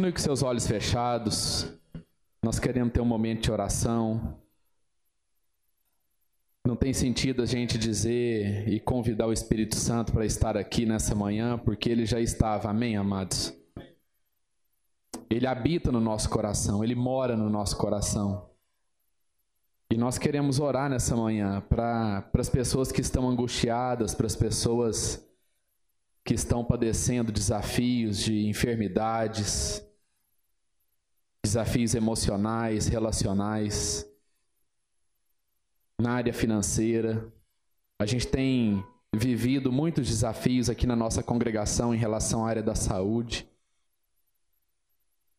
Continue com seus olhos fechados. Nós queremos ter um momento de oração. Não tem sentido a gente dizer e convidar o Espírito Santo para estar aqui nessa manhã, porque ele já estava. Amém, amados? Ele habita no nosso coração, ele mora no nosso coração. E nós queremos orar nessa manhã para as pessoas que estão angustiadas, para as pessoas que estão padecendo desafios de enfermidades, desafios emocionais, relacionais, na área financeira. A gente tem vivido muitos desafios aqui na nossa congregação em relação à área da saúde.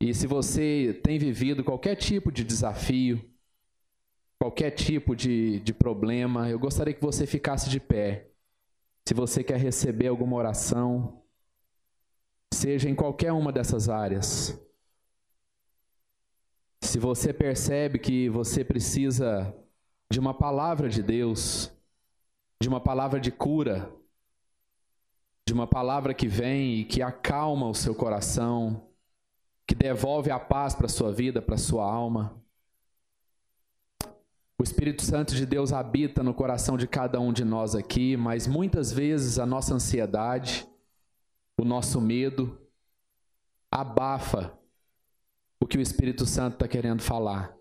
E se você tem vivido qualquer tipo de desafio, qualquer tipo de, de problema, eu gostaria que você ficasse de pé. Se você quer receber alguma oração, seja em qualquer uma dessas áreas. Se você percebe que você precisa de uma palavra de Deus, de uma palavra de cura, de uma palavra que vem e que acalma o seu coração, que devolve a paz para a sua vida, para a sua alma. O Espírito Santo de Deus habita no coração de cada um de nós aqui, mas muitas vezes a nossa ansiedade, o nosso medo, abafa o que o Espírito Santo está querendo falar.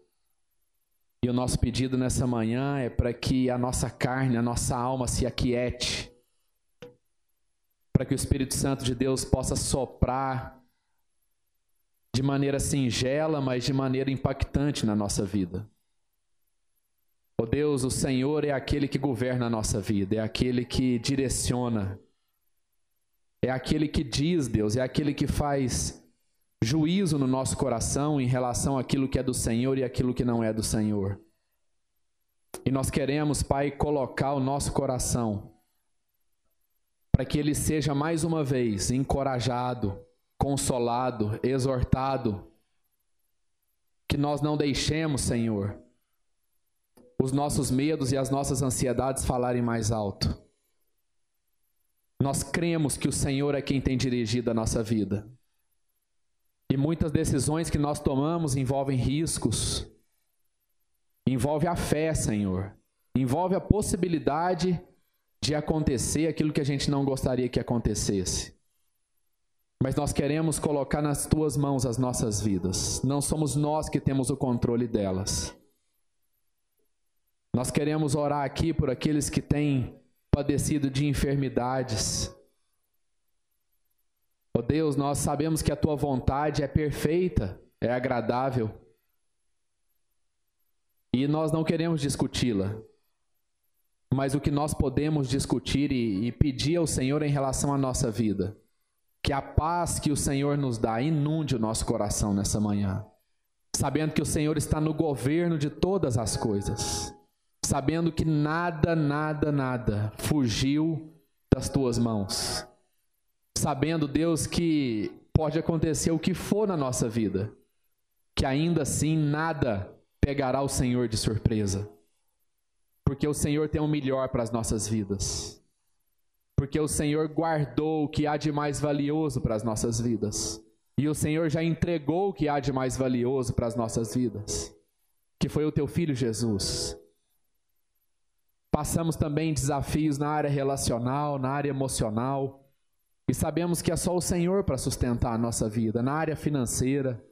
E o nosso pedido nessa manhã é para que a nossa carne, a nossa alma se aquiete, para que o Espírito Santo de Deus possa soprar de maneira singela, mas de maneira impactante na nossa vida. Oh Deus, o Senhor é aquele que governa a nossa vida, é aquele que direciona, é aquele que diz, Deus, é aquele que faz juízo no nosso coração em relação àquilo que é do Senhor e aquilo que não é do Senhor. E nós queremos, Pai, colocar o nosso coração para que ele seja mais uma vez encorajado, consolado, exortado, que nós não deixemos, Senhor, os nossos medos e as nossas ansiedades falarem mais alto. Nós cremos que o Senhor é quem tem dirigido a nossa vida. E muitas decisões que nós tomamos envolvem riscos, envolve a fé, Senhor, envolve a possibilidade de acontecer aquilo que a gente não gostaria que acontecesse. Mas nós queremos colocar nas tuas mãos as nossas vidas. Não somos nós que temos o controle delas. Nós queremos orar aqui por aqueles que têm padecido de enfermidades. Oh Deus, nós sabemos que a tua vontade é perfeita, é agradável. E nós não queremos discuti-la. Mas o que nós podemos discutir e, e pedir ao Senhor em relação à nossa vida, que a paz que o Senhor nos dá inunde o nosso coração nessa manhã, sabendo que o Senhor está no governo de todas as coisas sabendo que nada, nada, nada fugiu das tuas mãos. Sabendo, Deus, que pode acontecer o que for na nossa vida, que ainda assim nada pegará o Senhor de surpresa. Porque o Senhor tem o melhor para as nossas vidas. Porque o Senhor guardou o que há de mais valioso para as nossas vidas. E o Senhor já entregou o que há de mais valioso para as nossas vidas, que foi o teu filho Jesus. Passamos também desafios na área relacional, na área emocional. E sabemos que é só o Senhor para sustentar a nossa vida, na área financeira.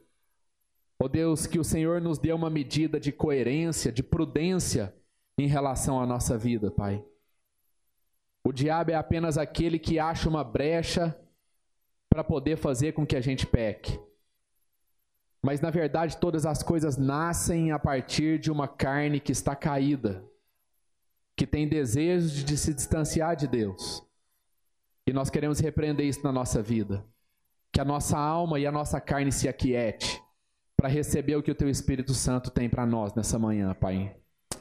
Ó oh Deus, que o Senhor nos dê uma medida de coerência, de prudência em relação à nossa vida, Pai. O diabo é apenas aquele que acha uma brecha para poder fazer com que a gente peque. Mas na verdade, todas as coisas nascem a partir de uma carne que está caída, que tem desejo de se distanciar de Deus. E nós queremos repreender isso na nossa vida. Que a nossa alma e a nossa carne se aquiete para receber o que o teu Espírito Santo tem para nós nessa manhã, Pai.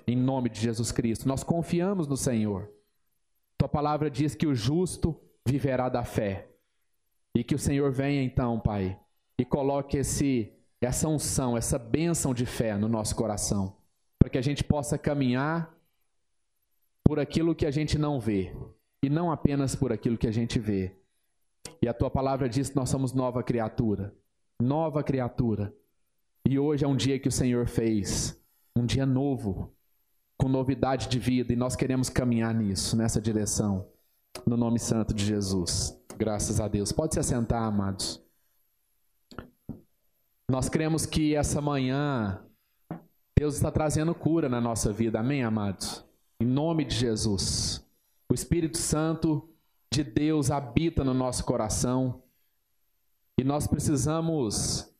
Em nome de Jesus Cristo. Nós confiamos no Senhor. Tua palavra diz que o justo viverá da fé. E que o Senhor venha então, Pai, e coloque esse essa unção, essa bênção de fé no nosso coração, para que a gente possa caminhar por aquilo que a gente não vê e não apenas por aquilo que a gente vê. E a tua palavra diz que nós somos nova criatura. nova criatura. E hoje é um dia que o Senhor fez, um dia novo, com novidade de vida, e nós queremos caminhar nisso, nessa direção, no nome santo de Jesus. Graças a Deus. Pode se assentar, amados. Nós cremos que essa manhã Deus está trazendo cura na nossa vida, amém, amados? Em nome de Jesus. O Espírito Santo de Deus habita no nosso coração e nós precisamos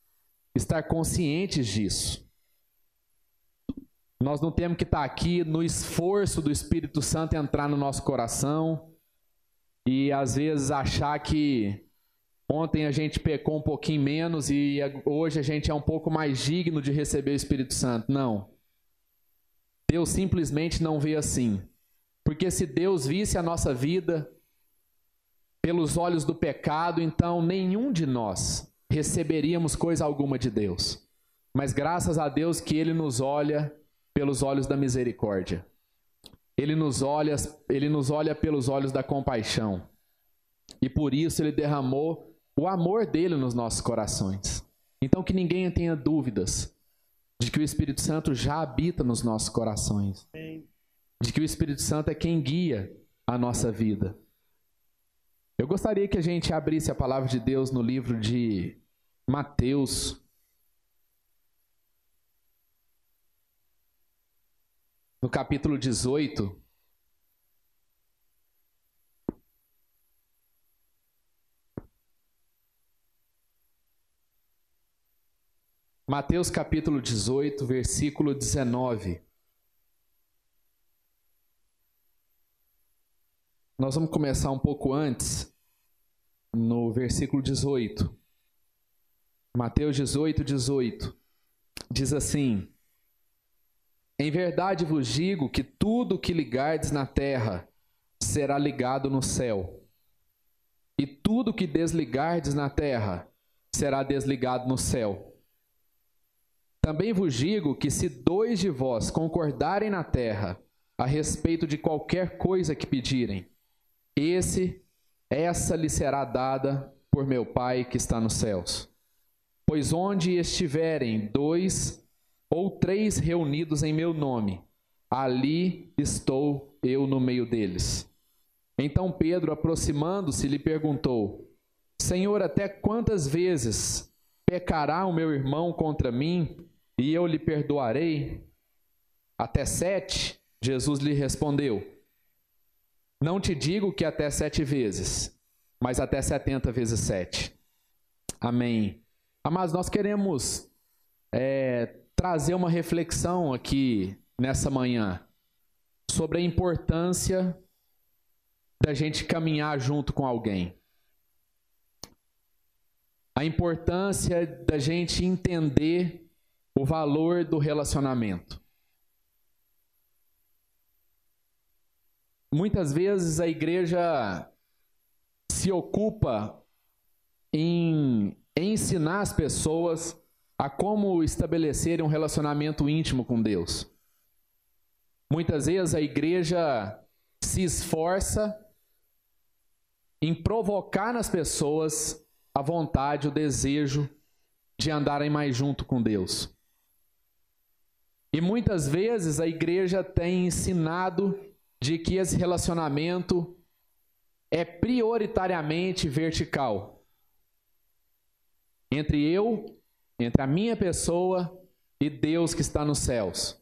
estar conscientes disso. Nós não temos que estar aqui no esforço do Espírito Santo entrar no nosso coração e às vezes achar que ontem a gente pecou um pouquinho menos e hoje a gente é um pouco mais digno de receber o Espírito Santo. Não. Deus simplesmente não vê assim. Porque se Deus visse a nossa vida pelos olhos do pecado, então nenhum de nós receberíamos coisa alguma de Deus. Mas graças a Deus que Ele nos olha pelos olhos da misericórdia. Ele nos olha, ele nos olha pelos olhos da compaixão. E por isso ele derramou o amor dele nos nossos corações. Então que ninguém tenha dúvidas de que o Espírito Santo já habita nos nossos corações. De que o Espírito Santo é quem guia a nossa vida. Eu gostaria que a gente abrisse a palavra de Deus no livro de Mateus, no capítulo 18. Mateus capítulo 18, versículo 19. Nós vamos começar um pouco antes, no versículo 18. Mateus 18, 18. Diz assim: em verdade vos digo que tudo que ligardes na terra será ligado no céu, e tudo que desligardes na terra será desligado no céu. Também vos digo que se dois de vós concordarem na terra a respeito de qualquer coisa que pedirem, esse essa lhe será dada por meu Pai que está nos céus. Pois onde estiverem dois ou três reunidos em meu nome, ali estou eu no meio deles. Então Pedro, aproximando-se, lhe perguntou: Senhor, até quantas vezes pecará o meu irmão contra mim e eu lhe perdoarei? Até sete? Jesus lhe respondeu: Não te digo que até sete vezes, mas até setenta vezes sete. Amém. Mas nós queremos é, trazer uma reflexão aqui nessa manhã sobre a importância da gente caminhar junto com alguém. A importância da gente entender o valor do relacionamento. Muitas vezes a igreja se ocupa em ensinar as pessoas a como estabelecer um relacionamento íntimo com Deus. Muitas vezes a igreja se esforça em provocar nas pessoas a vontade, o desejo de andarem mais junto com Deus. E muitas vezes a igreja tem ensinado de que esse relacionamento é prioritariamente vertical entre eu entre a minha pessoa e Deus que está nos céus.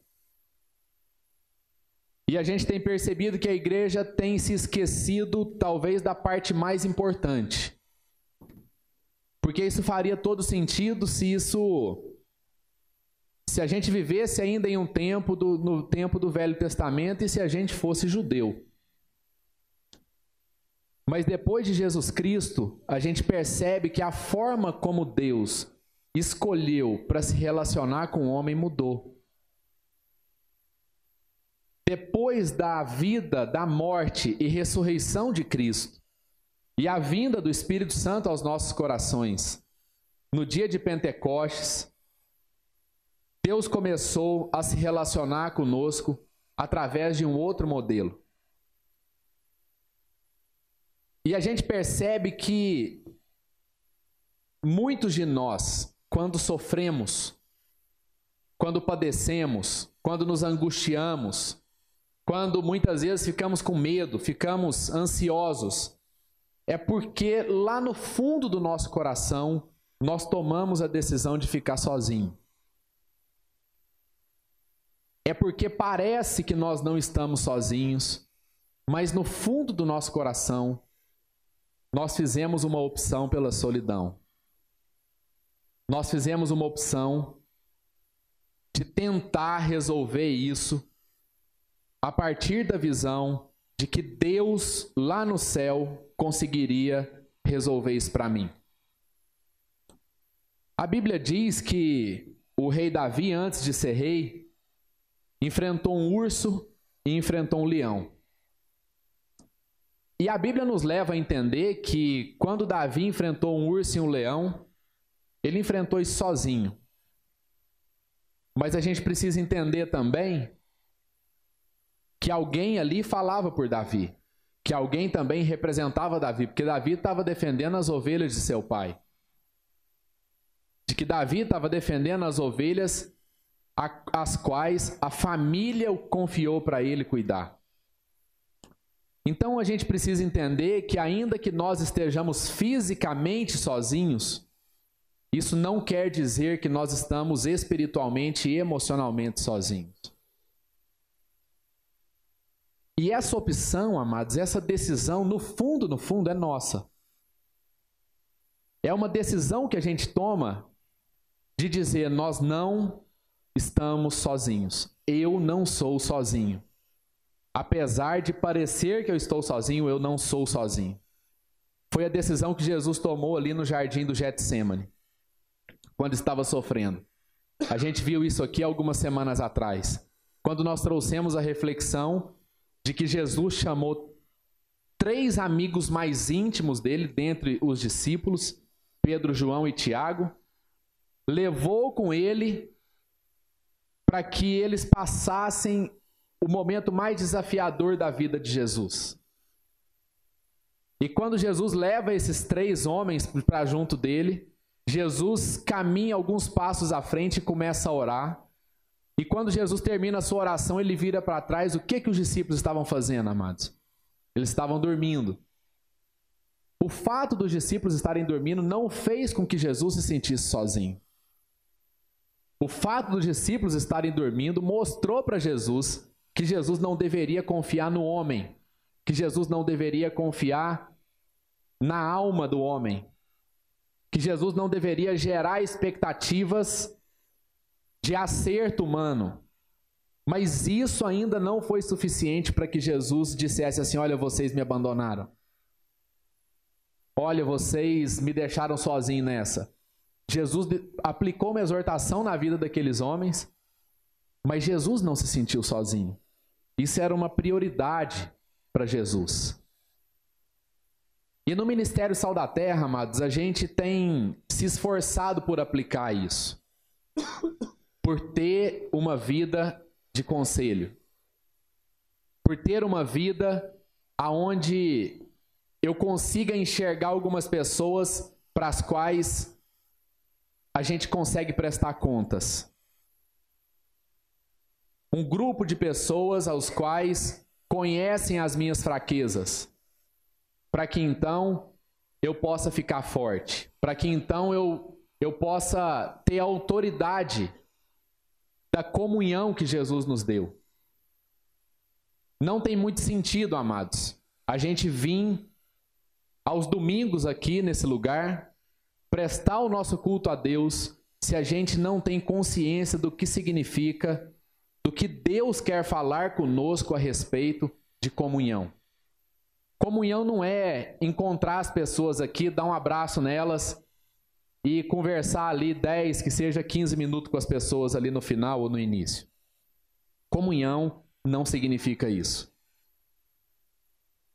E a gente tem percebido que a igreja tem se esquecido, talvez, da parte mais importante. Porque isso faria todo sentido se isso. Se a gente vivesse ainda em um tempo do, no tempo do Velho Testamento e se a gente fosse judeu. Mas depois de Jesus Cristo, a gente percebe que a forma como Deus escolheu para se relacionar com o homem mudou. Depois da vida, da morte e ressurreição de Cristo, e a vinda do Espírito Santo aos nossos corações, no dia de Pentecostes, Deus começou a se relacionar conosco através de um outro modelo. E a gente percebe que muitos de nós, quando sofremos, quando padecemos, quando nos angustiamos, quando muitas vezes ficamos com medo, ficamos ansiosos, é porque lá no fundo do nosso coração nós tomamos a decisão de ficar sozinho. É porque parece que nós não estamos sozinhos, mas no fundo do nosso coração nós fizemos uma opção pela solidão. Nós fizemos uma opção de tentar resolver isso a partir da visão de que Deus lá no céu conseguiria resolver isso para mim. A Bíblia diz que o rei Davi, antes de ser rei, enfrentou um urso e enfrentou um leão. E a Bíblia nos leva a entender que quando Davi enfrentou um urso e um leão, ele enfrentou isso sozinho. Mas a gente precisa entender também que alguém ali falava por Davi, que alguém também representava Davi, porque Davi estava defendendo as ovelhas de seu pai. De que Davi estava defendendo as ovelhas as quais a família o confiou para ele cuidar. Então a gente precisa entender que, ainda que nós estejamos fisicamente sozinhos, isso não quer dizer que nós estamos espiritualmente e emocionalmente sozinhos. E essa opção, amados, essa decisão, no fundo, no fundo, é nossa. É uma decisão que a gente toma de dizer: nós não estamos sozinhos. Eu não sou sozinho. Apesar de parecer que eu estou sozinho, eu não sou sozinho. Foi a decisão que Jesus tomou ali no jardim do Getsemane, quando estava sofrendo. A gente viu isso aqui algumas semanas atrás, quando nós trouxemos a reflexão de que Jesus chamou três amigos mais íntimos dele, dentre os discípulos, Pedro, João e Tiago, levou com ele para que eles passassem o momento mais desafiador da vida de Jesus. E quando Jesus leva esses três homens para junto dele, Jesus caminha alguns passos à frente e começa a orar. E quando Jesus termina a sua oração, ele vira para trás. O que que os discípulos estavam fazendo, amados? Eles estavam dormindo. O fato dos discípulos estarem dormindo não fez com que Jesus se sentisse sozinho. O fato dos discípulos estarem dormindo mostrou para Jesus que Jesus não deveria confiar no homem, que Jesus não deveria confiar na alma do homem, que Jesus não deveria gerar expectativas de acerto humano. Mas isso ainda não foi suficiente para que Jesus dissesse assim: Olha, vocês me abandonaram. Olha, vocês me deixaram sozinho nessa. Jesus aplicou uma exortação na vida daqueles homens, mas Jesus não se sentiu sozinho. Isso era uma prioridade para Jesus. E no Ministério Sal da Terra, amados, a gente tem se esforçado por aplicar isso por ter uma vida de conselho, por ter uma vida aonde eu consiga enxergar algumas pessoas para as quais a gente consegue prestar contas. Um grupo de pessoas aos quais conhecem as minhas fraquezas, para que então eu possa ficar forte, para que então eu, eu possa ter autoridade da comunhão que Jesus nos deu. Não tem muito sentido, amados, a gente vir aos domingos aqui nesse lugar, prestar o nosso culto a Deus, se a gente não tem consciência do que significa, do que Deus quer falar conosco a respeito de comunhão. Comunhão não é encontrar as pessoas aqui, dar um abraço nelas e conversar ali 10, que seja 15 minutos com as pessoas ali no final ou no início. Comunhão não significa isso.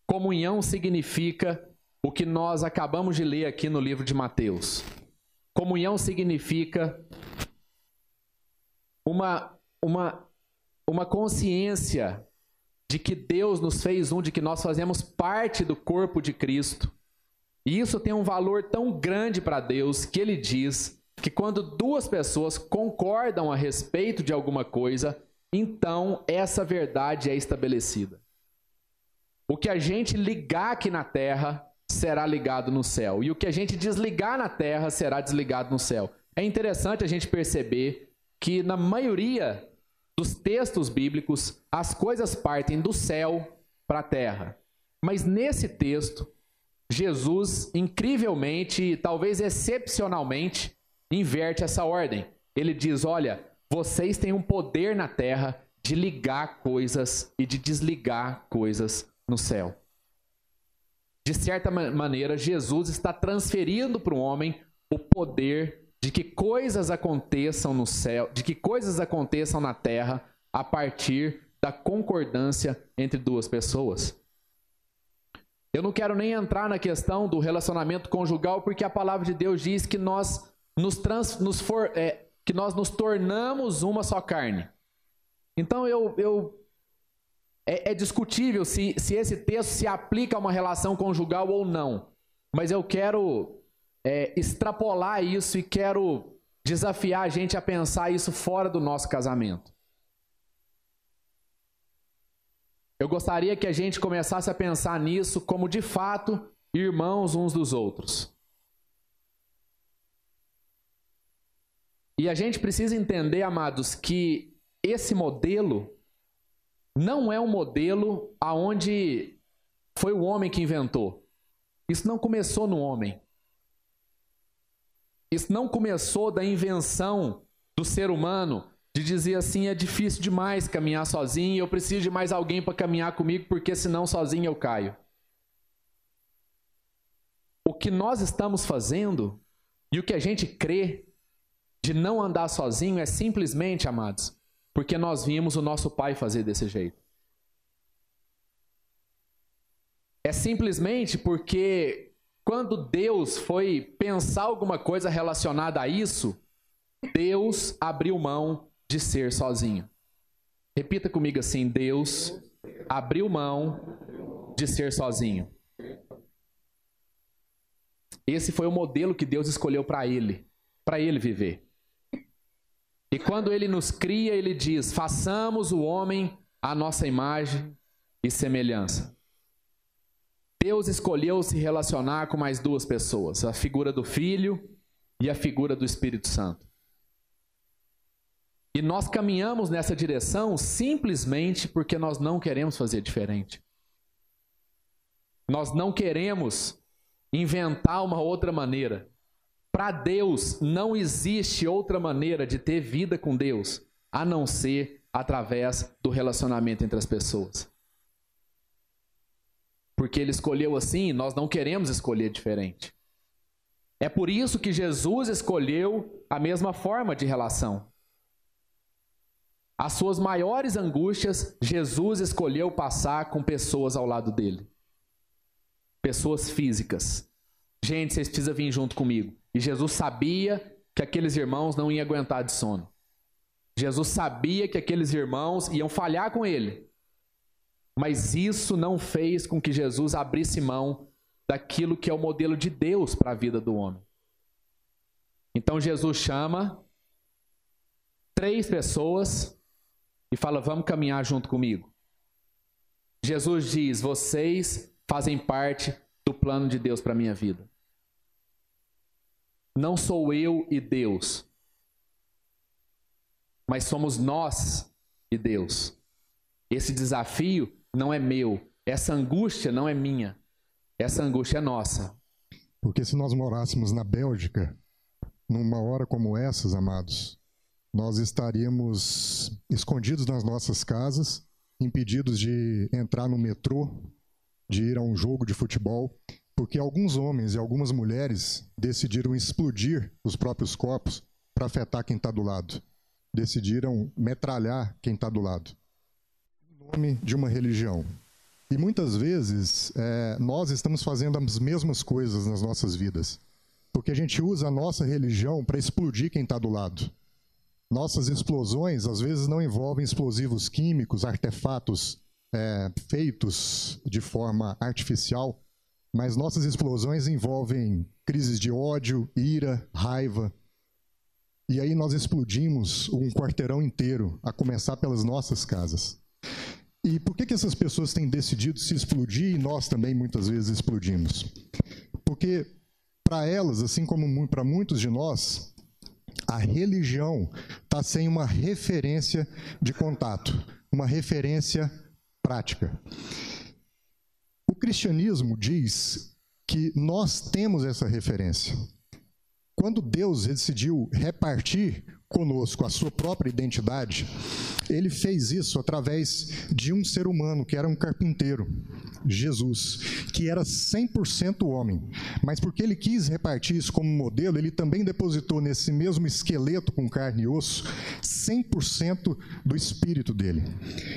Comunhão significa o que nós acabamos de ler aqui no livro de Mateus. Comunhão significa uma, uma, uma consciência de que Deus nos fez um, de que nós fazemos parte do corpo de Cristo E isso tem um valor tão grande para Deus que ele diz que quando duas pessoas concordam a respeito de alguma coisa, então essa verdade é estabelecida. O que a gente ligar aqui na terra será ligado no céu, e o que a gente desligar na terra será desligado no céu. É interessante a gente perceber que na maioria dos textos bíblicos as coisas partem do céu para a terra. Mas nesse texto, Jesus incrivelmente, talvez excepcionalmente, inverte essa ordem. Ele diz: Olha, vocês têm um poder na terra de ligar coisas e de desligar coisas no céu. De certa maneira, Jesus está transferindo para o homem o poder de que coisas aconteçam no céu, de que coisas aconteçam na terra a partir da concordância entre duas pessoas. Eu não quero nem entrar na questão do relacionamento conjugal, porque a palavra de Deus diz que nós nos, trans, nos for, é, que nós nos tornamos uma só carne. Então eu, eu é, é, discutível se, se esse texto se aplica a uma relação conjugal ou não. Mas eu quero é, extrapolar isso e quero desafiar a gente a pensar isso fora do nosso casamento. Eu gostaria que a gente começasse a pensar nisso como de fato irmãos uns dos outros. E a gente precisa entender, amados, que esse modelo não é um modelo aonde foi o homem que inventou. Isso não começou no homem. Isso não começou da invenção do ser humano de dizer assim é difícil demais caminhar sozinho, eu preciso de mais alguém para caminhar comigo porque senão sozinho eu caio. O que nós estamos fazendo e o que a gente crê de não andar sozinho é simplesmente, amados, porque nós vimos o nosso pai fazer desse jeito. É simplesmente porque quando Deus foi pensar alguma coisa relacionada a isso, Deus abriu mão de ser sozinho. Repita comigo assim: Deus abriu mão de ser sozinho. Esse foi o modelo que Deus escolheu para ele, para ele viver. E quando ele nos cria, ele diz: façamos o homem à nossa imagem e semelhança. Deus escolheu se relacionar com mais duas pessoas, a figura do Filho e a figura do Espírito Santo. E nós caminhamos nessa direção simplesmente porque nós não queremos fazer diferente. Nós não queremos inventar uma outra maneira. Para Deus não existe outra maneira de ter vida com Deus a não ser através do relacionamento entre as pessoas. Porque ele escolheu assim, nós não queremos escolher diferente. É por isso que Jesus escolheu a mesma forma de relação. As suas maiores angústias, Jesus escolheu passar com pessoas ao lado dele. Pessoas físicas. Gente, vocês precisam vir junto comigo. E Jesus sabia que aqueles irmãos não iam aguentar de sono. Jesus sabia que aqueles irmãos iam falhar com ele. Mas isso não fez com que Jesus abrisse mão daquilo que é o modelo de Deus para a vida do homem. Então Jesus chama três pessoas e fala: Vamos caminhar junto comigo. Jesus diz: Vocês fazem parte do plano de Deus para a minha vida. Não sou eu e Deus, mas somos nós e Deus. Esse desafio não é meu, essa angústia não é minha, essa angústia é nossa. Porque se nós morássemos na Bélgica, numa hora como essas, amados, nós estaríamos escondidos nas nossas casas, impedidos de entrar no metrô, de ir a um jogo de futebol, porque alguns homens e algumas mulheres decidiram explodir os próprios corpos para afetar quem está do lado. Decidiram metralhar quem está do lado. Em nome de uma religião. E muitas vezes é, nós estamos fazendo as mesmas coisas nas nossas vidas. Porque a gente usa a nossa religião para explodir quem está do lado. Nossas explosões às vezes não envolvem explosivos químicos, artefatos é, feitos de forma artificial, Mas nossas explosões envolvem crises de ódio, ira, raiva. E aí nós explodimos um quarteirão inteiro, a começar pelas nossas casas. E por que, que essas pessoas têm decidido se explodir e nós também muitas vezes explodimos? Porque para elas, assim como para muitos de nós, a religião está sem uma referência de contato, uma referência prática. O cristianismo diz que nós temos essa referência. Quando Deus decidiu repartir conosco a sua própria identidade, ele fez isso através de um ser humano que era um carpinteiro, Jesus, que era 100% homem. Mas porque ele quis repartir isso como modelo, ele também depositou nesse mesmo esqueleto com carne e osso 100% do espírito dele.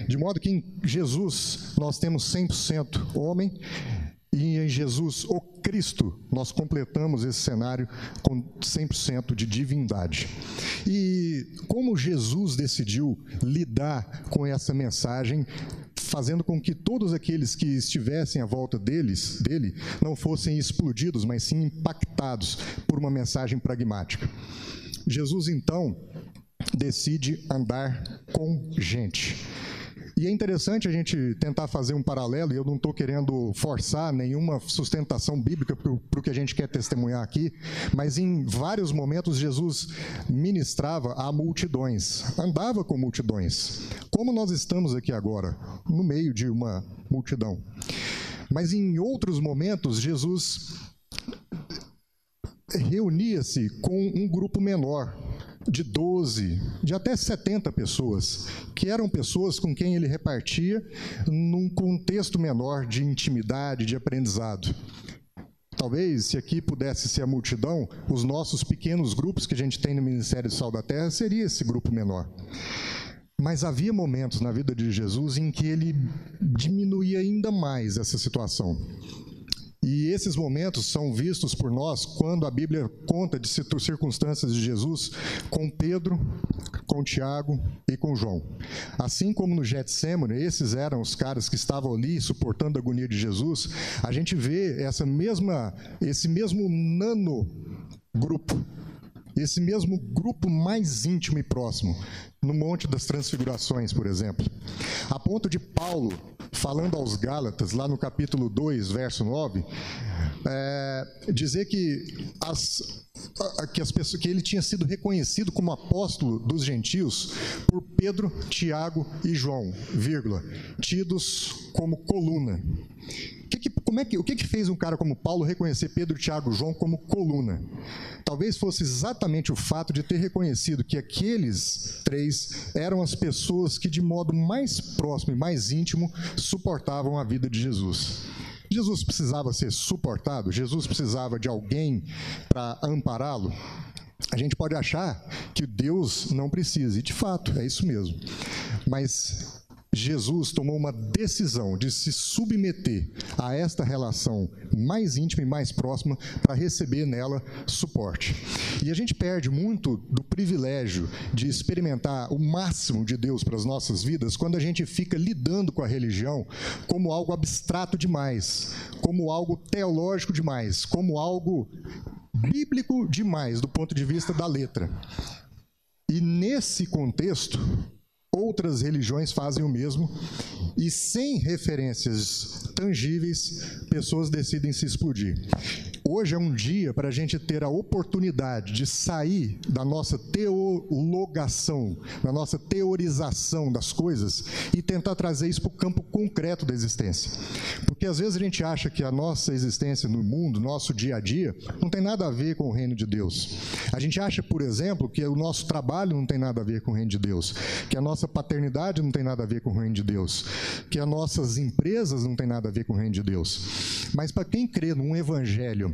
De modo que em Jesus nós temos 100% homem e em Jesus, o Cristo, nós completamos esse cenário com 100% de divindade. E como Jesus decidiu lidar com essa mensagem, fazendo com que todos aqueles que estivessem à volta deles, dele não fossem explodidos, mas sim impactados por uma mensagem pragmática. Jesus então decide andar com gente. E é interessante a gente tentar fazer um paralelo, e eu não estou querendo forçar nenhuma sustentação bíblica para o que a gente quer testemunhar aqui, mas em vários momentos Jesus ministrava a multidões, andava com multidões, como nós estamos aqui agora, no meio de uma multidão. Mas em outros momentos, Jesus reunia-se com um grupo menor, de 12, de até 70 pessoas, que eram pessoas com quem ele repartia num contexto menor de intimidade, de aprendizado. Talvez, se aqui pudesse ser a multidão, os nossos pequenos grupos que a gente tem no Ministério do Sal da Terra seria esse grupo menor. Mas havia momentos na vida de Jesus em que ele diminuía ainda mais essa situação. E esses momentos são vistos por nós quando a Bíblia conta de circunstâncias de Jesus com Pedro, com Tiago e com João. Assim como no Getsemane, esses eram os caras que estavam ali suportando a agonia de Jesus, a gente vê essa mesma, esse mesmo nano grupo esse mesmo grupo mais íntimo e próximo, no Monte das Transfigurações, por exemplo. A ponto de Paulo, falando aos Gálatas, lá no capítulo 2, verso 9, é, dizer que, as, que, as pessoas, que ele tinha sido reconhecido como apóstolo dos gentios por Pedro, Tiago e João, vírgula, tidos como coluna. Que que, como é que, o que, que fez um cara como Paulo reconhecer Pedro, Tiago e João como coluna? Talvez fosse exatamente o fato de ter reconhecido que aqueles três eram as pessoas que, de modo mais próximo e mais íntimo, suportavam a vida de Jesus. Jesus precisava ser suportado? Jesus precisava de alguém para ampará-lo? A gente pode achar que Deus não precisa, e de fato, é isso mesmo. Mas Jesus tomou uma decisão de se submeter a esta relação mais íntima e mais próxima para receber nela suporte. E a gente perde muito do privilégio de experimentar o máximo de Deus para as nossas vidas quando a gente fica lidando com a religião como algo abstrato demais, como algo teológico demais, como algo bíblico demais do ponto de vista da letra. E nesse contexto, Outras religiões fazem o mesmo e, sem referências tangíveis, pessoas decidem se explodir. Hoje é um dia para a gente ter a oportunidade de sair da nossa teologação, da nossa teorização das coisas e tentar trazer isso para o campo concreto da existência. Porque às vezes a gente acha que a nossa existência no mundo, nosso dia a dia, não tem nada a ver com o reino de Deus. A gente acha, por exemplo, que o nosso trabalho não tem nada a ver com o reino de Deus, que a nossa paternidade não tem nada a ver com o reino de Deus, que as nossas empresas não tem nada a ver com o reino de Deus. Mas para quem crê num evangelho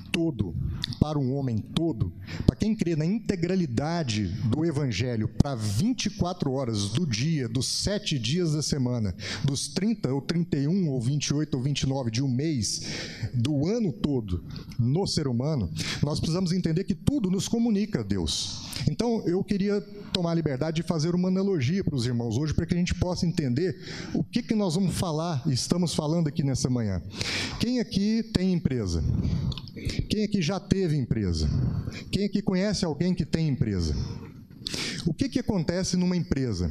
todo, para um homem todo, para quem crê na integralidade do Evangelho para 24 horas do dia, dos sete dias da semana, dos 30 ou 31 ou 28 ou 29 de um mês, do ano todo, no ser humano, nós precisamos entender que tudo nos comunica a Deus. Então, eu queria tomar a liberdade de fazer uma analogia para os irmãos hoje, para que a gente possa entender o que, que nós vamos falar e estamos falando aqui nessa manhã. Quem aqui tem empresa? Quem aqui já teve empresa? Quem aqui conhece alguém que tem empresa? O que, que acontece numa empresa?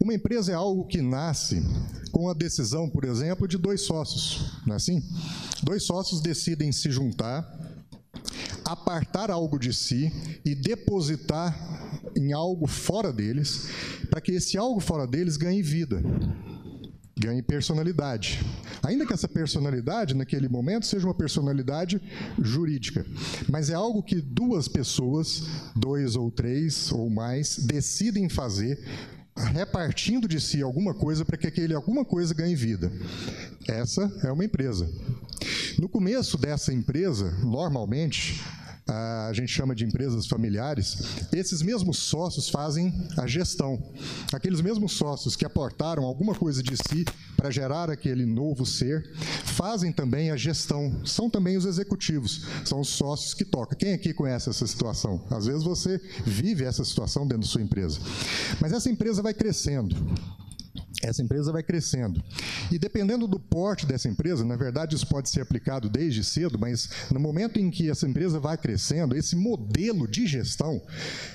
Uma empresa é algo que nasce com a decisão, por exemplo, de dois sócios, não é assim? Dois sócios decidem se juntar, apartar algo de si e depositar em algo fora deles, para que esse algo fora deles ganhe vida, ganhe personalidade. Ainda que essa personalidade, naquele momento, seja uma personalidade jurídica. Mas é algo que duas pessoas, dois ou três ou mais, decidem fazer repartindo de si alguma coisa para que aquele alguma coisa ganhe vida. Essa é uma empresa. No começo dessa empresa, normalmente, a gente chama de empresas familiares, esses mesmos sócios fazem a gestão. Aqueles mesmos sócios que aportaram alguma coisa de si para gerar aquele novo ser, fazem também a gestão. São também os executivos, são os sócios que tocam. Quem aqui conhece essa situação? Às vezes você vive essa situação dentro da sua empresa. Mas essa empresa vai crescendo essa empresa vai crescendo. E dependendo do porte dessa empresa, na verdade isso pode ser aplicado desde cedo, mas no momento em que essa empresa vai crescendo, esse modelo de gestão,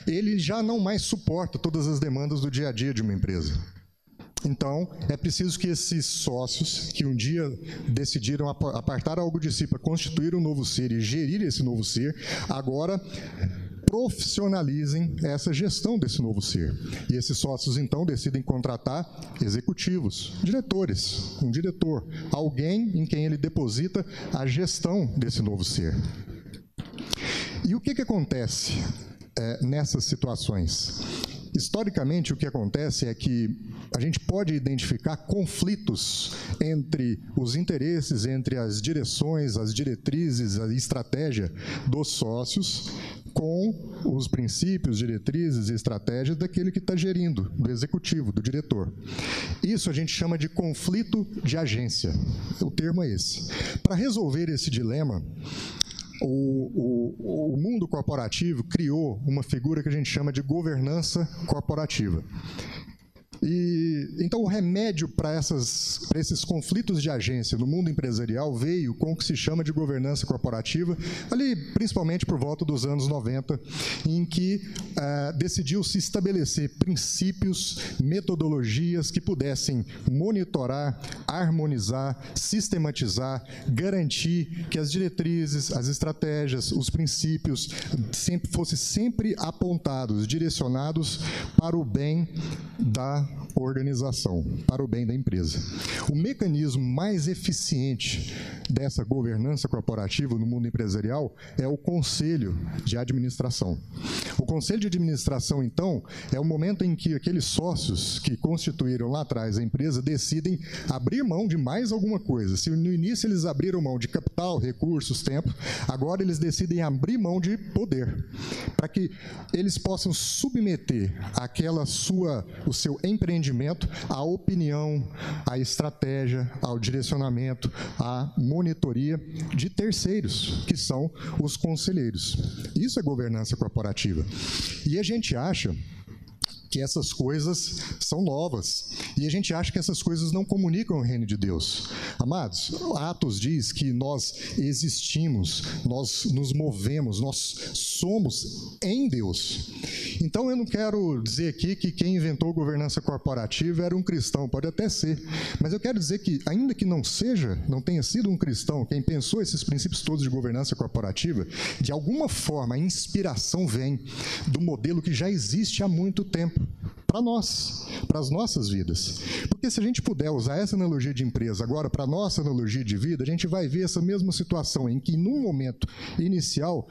ele já não mais suporta todas as demandas do dia a dia de uma empresa. Então, é preciso que esses sócios, que um dia decidiram apartar algo de si para constituir um novo ser e gerir esse novo ser, agora profissionalizem essa gestão desse novo ser. E esses sócios, então, decidem contratar executivos, diretores, um diretor, alguém em quem ele deposita a gestão desse novo ser. E o que, que acontece é, nessas situações? Historicamente, o que acontece é que a gente pode identificar conflitos entre os interesses, entre as direções, as diretrizes, a estratégia dos sócios com os princípios, diretrizes e estratégias daquele que está gerindo, do executivo, do diretor. Isso a gente chama de conflito de agência. O termo é esse. Para resolver esse dilema, o, o, o, mundo corporativo criou uma figura que a gente chama de governança corporativa. E, então, o remédio para esses conflitos de agência no mundo empresarial veio com o que se chama de governança corporativa, ali principalmente por volta dos anos 90, em que uh, decidiu-se estabelecer princípios, metodologias que pudessem monitorar, harmonizar, sistematizar, garantir que as diretrizes, as estratégias, os princípios sempre fossem sempre apontados, direcionados para o bem da organização, para o bem da empresa. O mecanismo mais eficiente dessa governança corporativa no mundo empresarial é o conselho de administração. O conselho de administração, então, é o momento em que aqueles sócios que constituíram lá atrás a empresa decidem abrir mão de mais alguma coisa. Se no início eles abriram mão de capital, recursos, tempo, agora eles decidem abrir mão de poder, para que eles possam submeter aquela sua, o seu empreendimento à opinião, à estratégia, ao direcionamento, à monitoria de terceiros, que são os conselheiros. Isso é governança corporativa. E a gente acha que essas coisas são novas. E a gente acha que essas coisas não comunicam o reino de Deus. Amados, Atos diz que nós existimos, nós nos movemos, nós somos em Deus. Então eu não quero dizer aqui que quem inventou governança corporativa era um cristão, pode até ser. Mas eu quero dizer que, ainda que não seja, não tenha sido um cristão, quem pensou esses princípios todos de governança corporativa, de alguma forma a inspiração vem do modelo que já existe há muito tempo para nós, para as nossas vidas. Porque se a gente puder usar essa analogia de empresa agora para a nossa analogia de vida, a gente vai ver essa mesma situação em que, num momento inicial,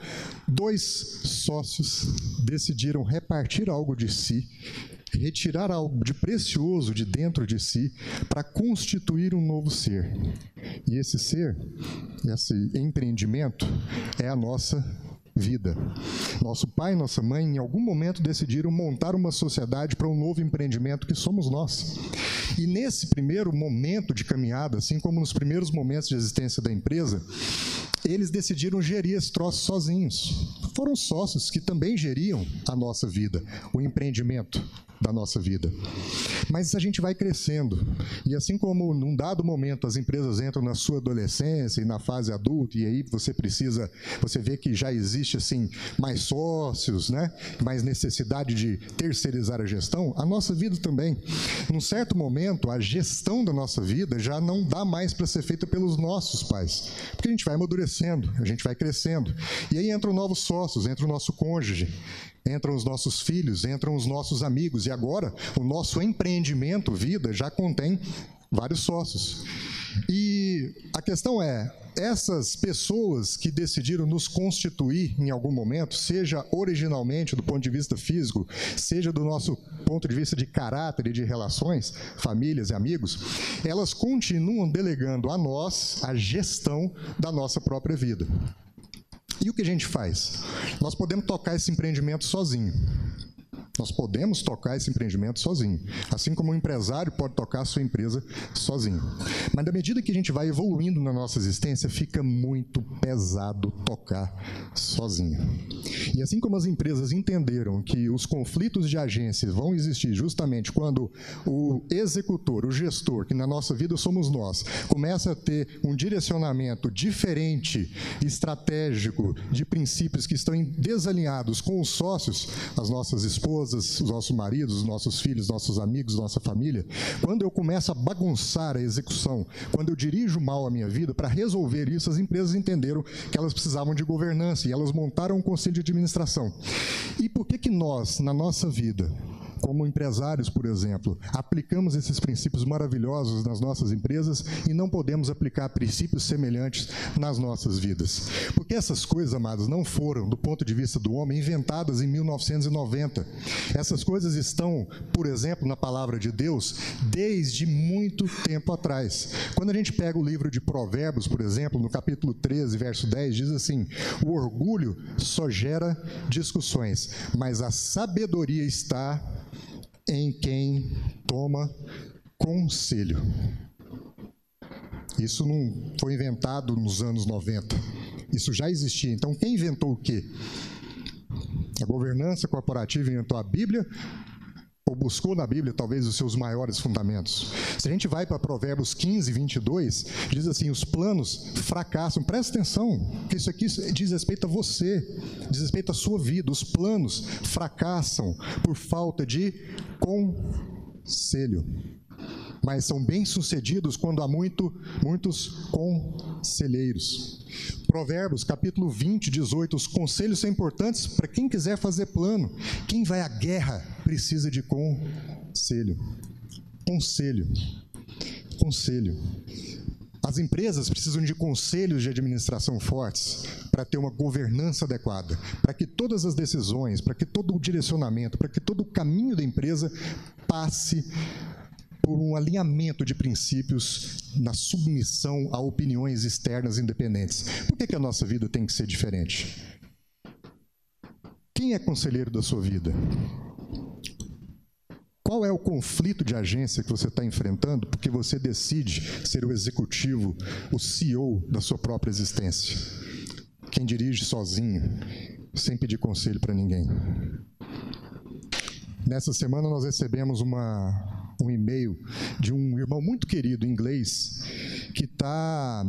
dois sócios decidiram repartir algo de si retirar algo de precioso de dentro de si para constituir um novo ser. E esse ser, esse empreendimento, é a nossa vida. Nosso pai e nossa mãe, em algum momento, decidiram montar uma sociedade para um novo empreendimento que somos nós. E nesse primeiro momento de caminhada, assim como nos primeiros momentos de existência da empresa, eles decidiram gerir esse troço sozinhos. foram sócios que também geriam a nossa vida, o empreendimento da nossa vida. Mas a gente vai crescendo. E assim como num dado momento as empresas entram na sua adolescência e na fase adulta, e aí você precisa, você vê que já existe assim mais sócios, né? mais necessidade de terceirizar a gestão, a nossa vida também. Num certo momento, a gestão da nossa vida já não dá mais para ser feita pelos nossos pais. Porque a gente vai amadurecendo, a gente vai crescendo. E aí entram novos sócios, entra o nosso cônjuge, entram os nossos filhos, entram os nossos amigos, e agora o nosso empreendimento, vida, já contém vários sócios. E a questão é: essas pessoas que decidiram nos constituir em algum momento, seja originalmente do ponto de vista físico, seja do nosso ponto de vista de caráter e de relações, famílias e amigos, elas continuam delegando a nós a gestão da nossa própria vida. E o que a gente faz? Nós podemos tocar esse empreendimento sozinho. Nós podemos tocar esse empreendimento sozinho, assim como um empresário pode tocar a sua empresa sozinho. Mas na medida que a gente vai evoluindo na nossa existência, fica muito pesado tocar sozinho. E assim como as empresas entenderam que os conflitos de agências vão existir justamente quando o executor, o gestor, que na nossa vida somos nós, começa a ter um direcionamento diferente, estratégico, de princípios que estão desalinhados com os sócios, as nossas esposas, esposas, os nossos maridos, os nossos filhos, nossos amigos, nossa família, quando eu começo a bagunçar a execução, quando eu dirijo mal a minha vida, para resolver isso, as empresas entenderam que elas precisavam de governança e elas montaram um conselho de administração. E por que que nós, na nossa vida, como empresários, por exemplo, aplicamos esses princípios maravilhosos nas nossas empresas e não podemos aplicar princípios semelhantes nas nossas vidas. Porque essas coisas, amados, não foram, do ponto de vista do homem, inventadas em 1990. Essas coisas estão, por exemplo, na palavra de Deus, desde muito tempo atrás. Quando a gente pega o livro de Provérbios, por exemplo, no capítulo 13, verso 10, diz assim: O orgulho só gera discussões, mas a sabedoria está em quem toma conselho. Isso não foi inventado nos anos 90. Isso já existia. Então, quem inventou o quê? A governança corporativa inventou a Bíblia buscou na Bíblia talvez os seus maiores fundamentos. Se a gente vai para Provérbios 15, 22, diz assim: os planos fracassam. Presta atenção, que isso aqui diz respeito a você, diz respeito à sua vida. Os planos fracassam por falta de conselho. Mas são bem-sucedidos quando há muito, muitos conselheiros. Provérbios, capítulo 20, 18. Os conselhos são importantes para quem quiser fazer plano. Quem vai à guerra precisa de conselho. Conselho. Conselho. As empresas precisam de conselhos de administração fortes para ter uma governança adequada, para que todas as decisões, para que todo o direcionamento, para que todo o caminho da empresa passe por um alinhamento de princípios na submissão a opiniões externas independentes. Por que, que a nossa vida tem que ser diferente? Quem é conselheiro da sua vida? Qual é o conflito de agência que você está enfrentando porque você decide ser o executivo, o CEO da sua própria existência? Quem dirige sozinho, sem pedir conselho para ninguém. Nessa semana nós recebemos uma um e-mail de um irmão muito querido inglês que está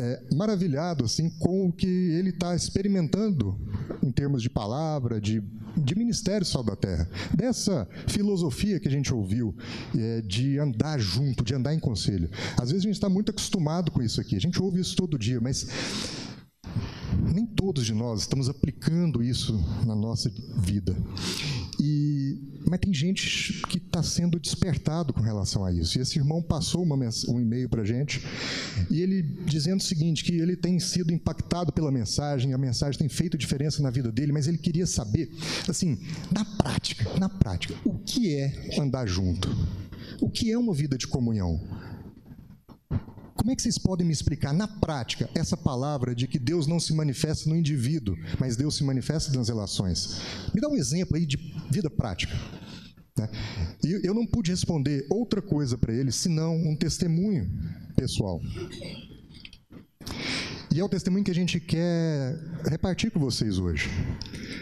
é, maravilhado assim com o que ele está experimentando em termos de palavra, de, de ministério sal da terra, dessa filosofia que a gente ouviu é, de andar junto, de andar em conselho. Às vezes a gente está muito acostumado com isso aqui, a gente ouve isso todo dia, mas nem todos de nós estamos aplicando isso na nossa vida. E, mas tem gente que está sendo despertado com relação a isso. E esse irmão passou uma, um e-mail para a gente, e ele dizendo o seguinte, que ele tem sido impactado pela mensagem, a mensagem tem feito diferença na vida dele, mas ele queria saber, assim, na prática, na prática, o que é andar junto? O que é uma vida de comunhão? Como é que vocês podem me explicar na prática essa palavra de que Deus não se manifesta no indivíduo, mas Deus se manifesta nas relações? Me dá um exemplo aí de vida prática. Né? E eu não pude responder outra coisa para ele senão um testemunho pessoal. E é o testemunho que a gente quer repartir com vocês hoje.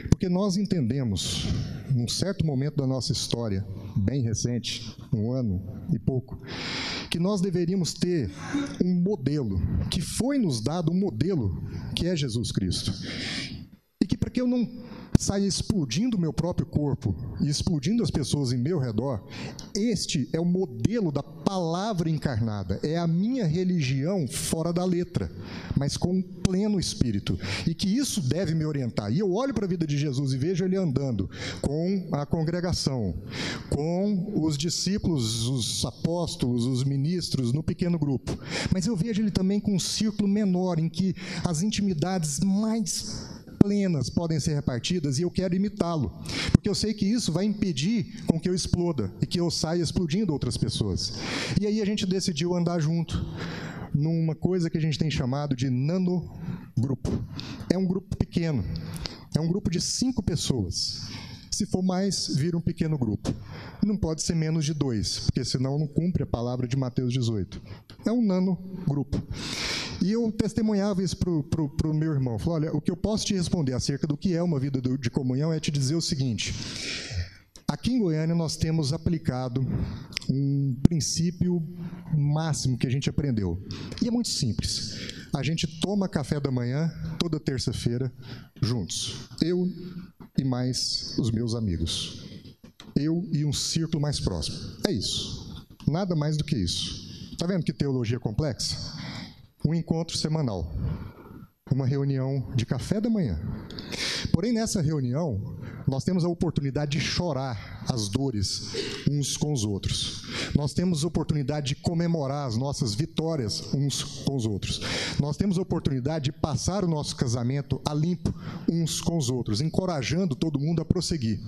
Porque nós entendemos, num certo momento da nossa história, bem recente, um ano e pouco, que nós deveríamos ter um modelo, que foi nos dado um modelo, que é Jesus Cristo. E que para que eu não saia explodindo o meu próprio corpo e explodindo as pessoas em meu redor, este é o modelo da palavra encarnada. É a minha religião fora da letra, mas com um pleno espírito. E que isso deve me orientar. E eu olho para a vida de Jesus e vejo ele andando com a congregação, com os discípulos, os apóstolos, os ministros, no pequeno grupo. Mas eu vejo ele também com um círculo menor, em que as intimidades mais plenas podem ser repartidas e eu quero imitá-lo, porque eu sei que isso vai impedir com que eu exploda e que eu saia explodindo outras pessoas. E aí a gente decidiu andar junto numa coisa que a gente tem chamado de nanogrupo. É um grupo pequeno, é um grupo de cinco pessoas. Se for mais, vira um pequeno grupo. Não pode ser menos de dois, porque senão não cumpre a palavra de Mateus 18. É um nano grupo. E eu testemunhava isso para o meu irmão. Falei, olha, o que eu posso te responder acerca do que é uma vida de comunhão é te dizer o seguinte. Aqui em Goiânia nós temos aplicado um princípio máximo que a gente aprendeu. E é muito simples. A gente toma café da manhã toda terça-feira juntos. Eu e mais os meus amigos. Eu e um círculo mais próximo. É isso. Nada mais do que isso. Tá vendo que teologia complexa? um encontro semanal, uma reunião de café da manhã. Porém, nessa reunião, nós temos a oportunidade de chorar as dores uns com os outros. Nós temos a oportunidade de comemorar as nossas vitórias uns com os outros. Nós temos a oportunidade de passar o nosso casamento a limpo uns com os outros, encorajando todo mundo a prosseguir.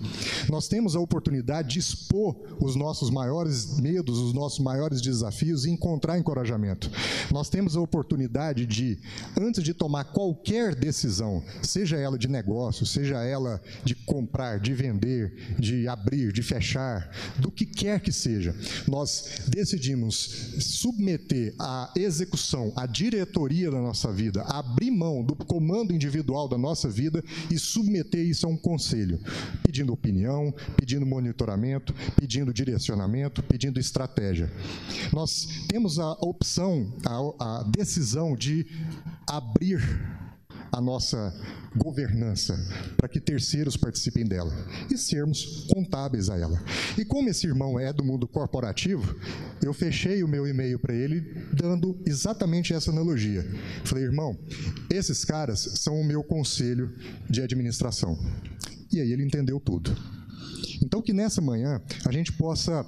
Nós temos a oportunidade de expor os nossos maiores medos, os nossos maiores desafios e encontrar encorajamento. Nós temos a oportunidade de, antes de tomar qualquer decisão, seja ela de negócio, seja ela de comprar, de vender, de abrir, de fechar, do que quer que seja, nós decidimos submeter a execução, a diretoria da nossa vida, abrir mão do comando individual da nossa vida e submeter isso a um conselho, pedindo opinião, pedindo monitoramento, pedindo direcionamento, pedindo estratégia. Nós temos a opção, a, a decisão de abrir a nossa governança, para que terceiros participem dela e sermos contábeis a ela. E como esse irmão é do mundo corporativo, eu fechei o meu e-mail para ele dando exatamente essa analogia. Falei, irmão, esses caras são o meu conselho de administração. E aí ele entendeu tudo. Então que nessa manhã a gente possa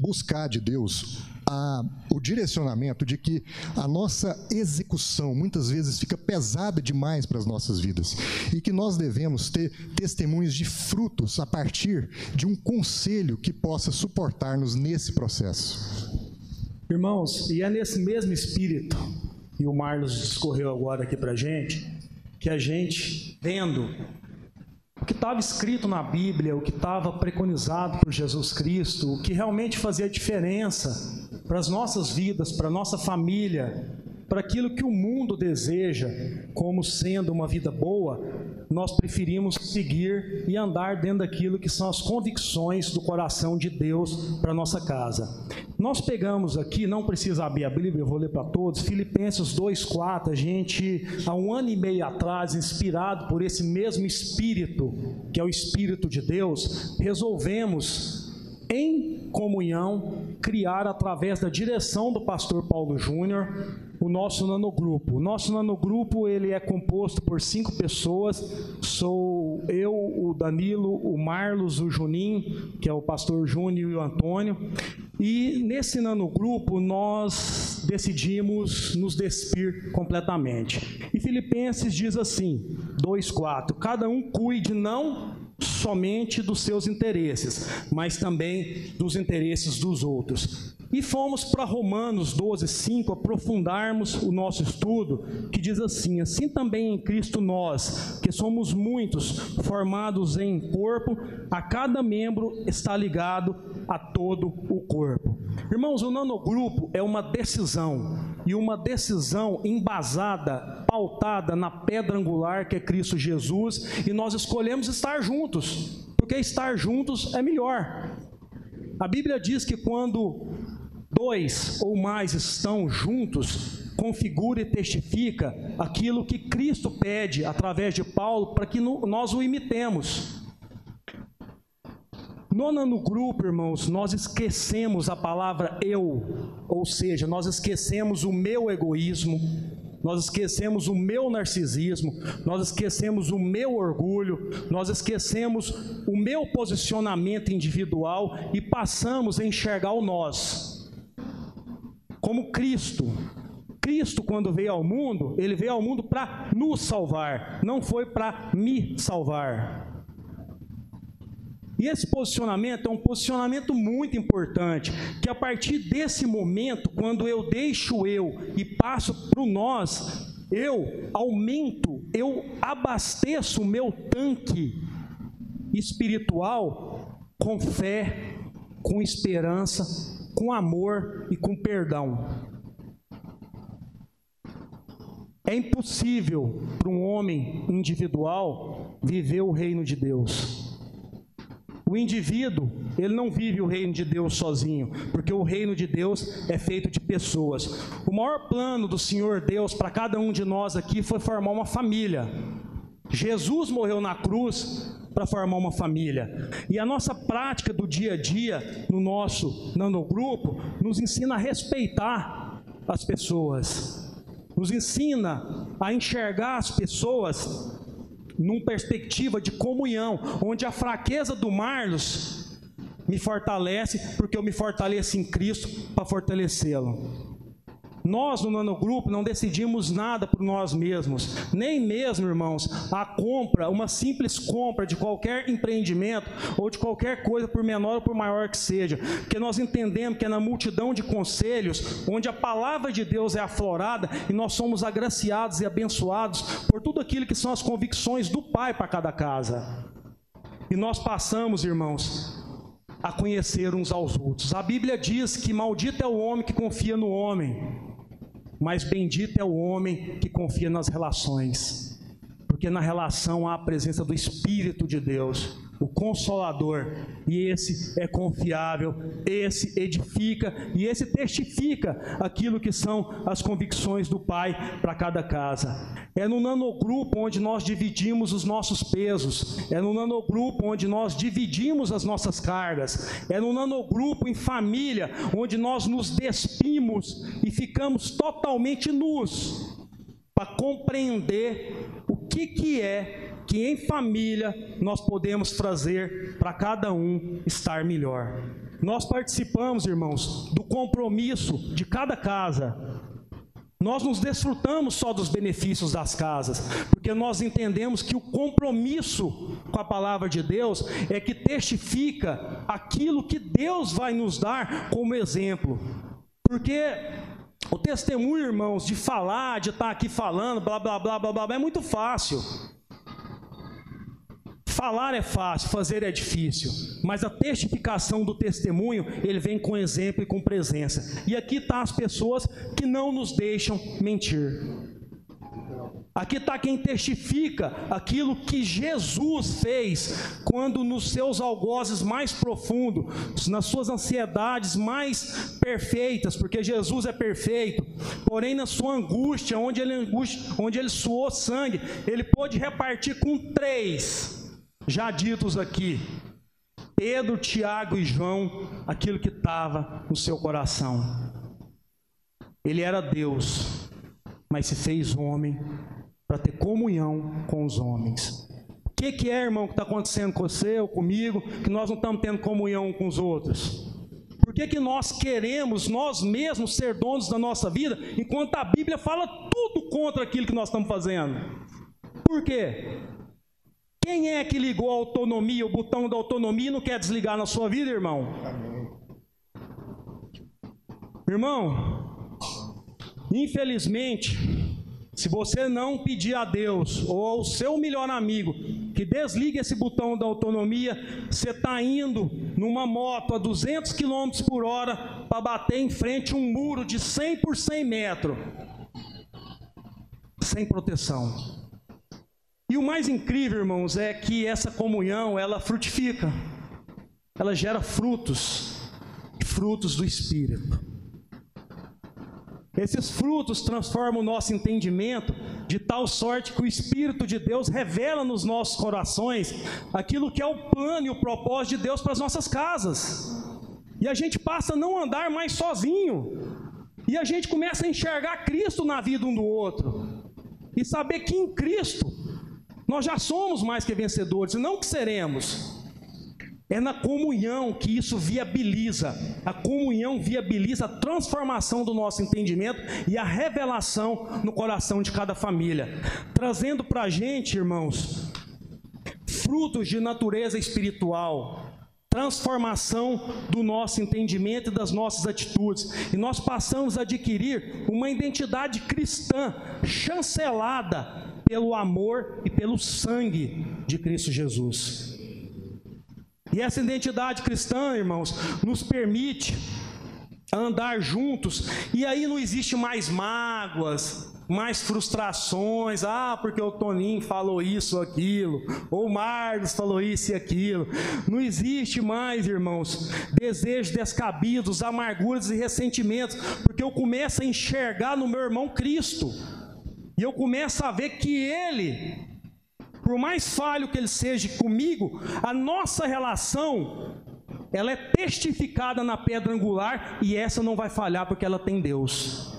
buscar de Deus a, o direcionamento de que a nossa execução muitas vezes fica pesada demais para as nossas vidas e que nós devemos ter testemunhos de frutos a partir de um conselho que possa suportar-nos nesse processo. Irmãos, e é nesse mesmo espírito, e o Marlos discorreu agora aqui para gente, que a gente, vendo o que estava escrito na Bíblia, o que estava preconizado por Jesus Cristo, o que realmente fazia diferença para as nossas vidas, para a nossa família, para aquilo que o mundo deseja como sendo uma vida boa, nós preferimos seguir e andar dentro daquilo que são as convicções do coração de Deus para nossa casa. Nós pegamos aqui, não precisa abrir a Bíblia, eu vou ler para todos, Filipenses 2,4, a gente, há um ano e meio atrás, inspirado por esse mesmo Espírito, que é o Espírito de Deus, resolvemos, em comunhão, criar através da direção do pastor Paulo Júnior, o nosso nanogrupo. O nosso nanogrupo ele é composto por cinco pessoas. Sou eu, o Danilo, o Marlos, o Juninho, que é o pastor Júnior e o Antônio. E nesse nanogrupo nós decidimos nos despir completamente. E Filipenses diz assim, 2:4, cada um cuide não somente dos seus interesses, mas também dos interesses dos outros. E fomos para Romanos 12, 5, aprofundarmos o nosso estudo, que diz assim: Assim também em Cristo nós, que somos muitos, formados em corpo, a cada membro está ligado a todo o corpo. Irmãos, o nanogrupo é uma decisão, e uma decisão embasada, pautada na pedra angular que é Cristo Jesus, e nós escolhemos estar juntos, porque estar juntos é melhor. A Bíblia diz que quando dois ou mais estão juntos, configura e testifica aquilo que Cristo pede através de Paulo para que nós o imitemos. Nona no grupo, irmãos, nós esquecemos a palavra eu, ou seja, nós esquecemos o meu egoísmo, nós esquecemos o meu narcisismo, nós esquecemos o meu orgulho, nós esquecemos o meu posicionamento individual e passamos a enxergar o nós como Cristo. Cristo, quando veio ao mundo, ele veio ao mundo para nos salvar, não foi para me salvar. E esse posicionamento é um posicionamento muito importante, que a partir desse momento, quando eu deixo eu e passo para o nós, eu aumento, eu abasteço o meu tanque espiritual com fé, com esperança, com amor e com perdão. É impossível para um homem individual viver o reino de Deus. O indivíduo, ele não vive o reino de Deus sozinho, porque o reino de Deus é feito de pessoas. O maior plano do Senhor Deus para cada um de nós aqui foi formar uma família. Jesus morreu na cruz para formar uma família. E a nossa prática do dia a dia, no nosso nanogrupo, nos ensina a respeitar as pessoas, nos ensina a enxergar as pessoas numa perspectiva de comunhão, onde a fraqueza do Marlos me fortalece, porque eu me fortaleço em Cristo para fortalecê-lo. Nós, no nanogrupo, não decidimos nada por nós mesmos, nem mesmo, irmãos, a compra, uma simples compra de qualquer empreendimento ou de qualquer coisa, por menor ou por maior que seja, porque nós entendemos que é na multidão de conselhos, onde a palavra de Deus é aflorada e nós somos agraciados e abençoados por tudo aquilo que são as convicções do Pai para cada casa. E nós passamos, irmãos, a conhecer uns aos outros. A Bíblia diz que maldito é o homem que confia no homem mas bendito é o homem que confia nas relações, porque na relação há a presença do Espírito de Deus, o Consolador, e esse é confiável, esse edifica e esse testifica aquilo que são as convicções do Pai para cada casa. É no nanogrupo onde nós dividimos os nossos pesos, é no nanogrupo onde nós dividimos as nossas cargas, é no nanogrupo em família onde nós nos despimos e ficamos totalmente nus para compreender o que, que é que em família nós podemos trazer para cada um estar melhor. Nós participamos, irmãos, do compromisso de cada casa. Nós nos desfrutamos só dos benefícios das casas, porque nós entendemos que o compromisso com a palavra de Deus é que testifica aquilo que Deus vai nos dar como exemplo. Porque o testemunho, irmãos, de falar, de estar aqui falando, blá blá blá blá blá, é muito fácil. Falar é fácil, fazer é difícil, mas a testificação do testemunho, ele vem com exemplo e com presença. E aqui está as pessoas que não nos deixam mentir. Aqui está quem testifica aquilo que Jesus fez quando nos seus algozes mais profundos, nas suas ansiedades mais perfeitas, porque Jesus é perfeito, porém na sua angústia, onde ele, angústia, onde ele suou sangue, ele pôde repartir com três já ditos aqui, Pedro, Tiago e João, aquilo que estava no seu coração. Ele era Deus, mas se fez homem para ter comunhão com os homens. O que, que é, irmão, que está acontecendo com você ou comigo, que nós não estamos tendo comunhão com os outros? Por que, que nós queremos nós mesmos ser donos da nossa vida, enquanto a Bíblia fala tudo contra aquilo que nós estamos fazendo? Por quê? Quem é que ligou a autonomia, o botão da autonomia e não quer desligar na sua vida, irmão? Irmão, infelizmente, se você não pedir a Deus ou ao seu melhor amigo que desligue esse botão da autonomia, você está indo numa moto a 200 km por hora para bater em frente um muro de 100 por 100 metros, sem proteção. E o mais incrível, irmãos, é que essa comunhão ela frutifica, ela gera frutos, frutos do Espírito. Esses frutos transformam o nosso entendimento de tal sorte que o Espírito de Deus revela nos nossos corações aquilo que é o plano e o propósito de Deus para as nossas casas. E a gente passa a não andar mais sozinho. E a gente começa a enxergar Cristo na vida um do outro. E saber que em Cristo nós já somos mais que vencedores, não que seremos. É na comunhão que isso viabiliza. A comunhão viabiliza a transformação do nosso entendimento e a revelação no coração de cada família. Trazendo para a gente, irmãos, frutos de natureza espiritual, transformação do nosso entendimento e das nossas atitudes. E nós passamos a adquirir uma identidade cristã chancelada pelo amor e pelo sangue de Cristo Jesus. E essa identidade cristã, irmãos, nos permite andar juntos, e aí não existe mais mágoas, mais frustrações, ah, porque o Toninho falou isso ou aquilo, ou o Marlos falou isso e aquilo. Não existe mais, irmãos, desejos descabidos, amarguras e ressentimentos, porque eu começo a enxergar no meu irmão Cristo. E eu começo a ver que ele por mais falho que ele seja comigo, a nossa relação ela é testificada na pedra angular e essa não vai falhar porque ela tem Deus.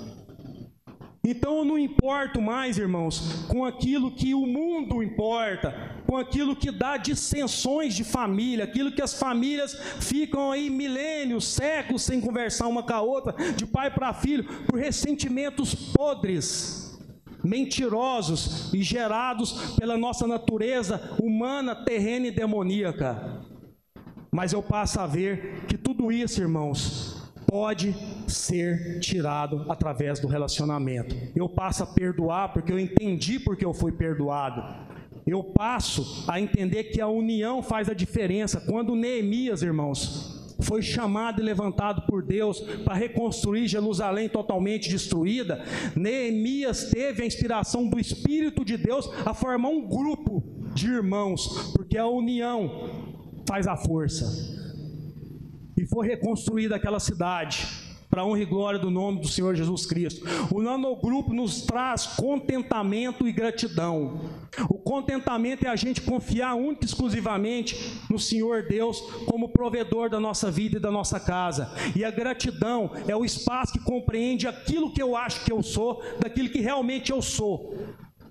Então eu não importo mais, irmãos, com aquilo que o mundo importa, com aquilo que dá dissensões de família, aquilo que as famílias ficam aí milênios, séculos sem conversar uma com a outra, de pai para filho, por ressentimentos podres mentirosos e gerados pela nossa natureza humana, terrena e demoníaca. Mas eu passo a ver que tudo isso, irmãos, pode ser tirado através do relacionamento. Eu passo a perdoar porque eu entendi porque eu fui perdoado. Eu passo a entender que a união faz a diferença. Quando Neemias, irmãos, foi chamado e levantado por Deus para reconstruir Jerusalém totalmente destruída, Neemias teve a inspiração do Espírito de Deus a formar um grupo de irmãos, porque a união faz a força. E foi reconstruída aquela cidade para honra e glória do nome do Senhor Jesus Cristo. O nanogrupo nos traz contentamento e gratidão. O contentamento é a gente confiar única e exclusivamente no Senhor Deus como provedor da nossa vida e da nossa casa. E a gratidão é o espaço que compreende aquilo que eu acho que eu sou, daquilo que realmente eu sou.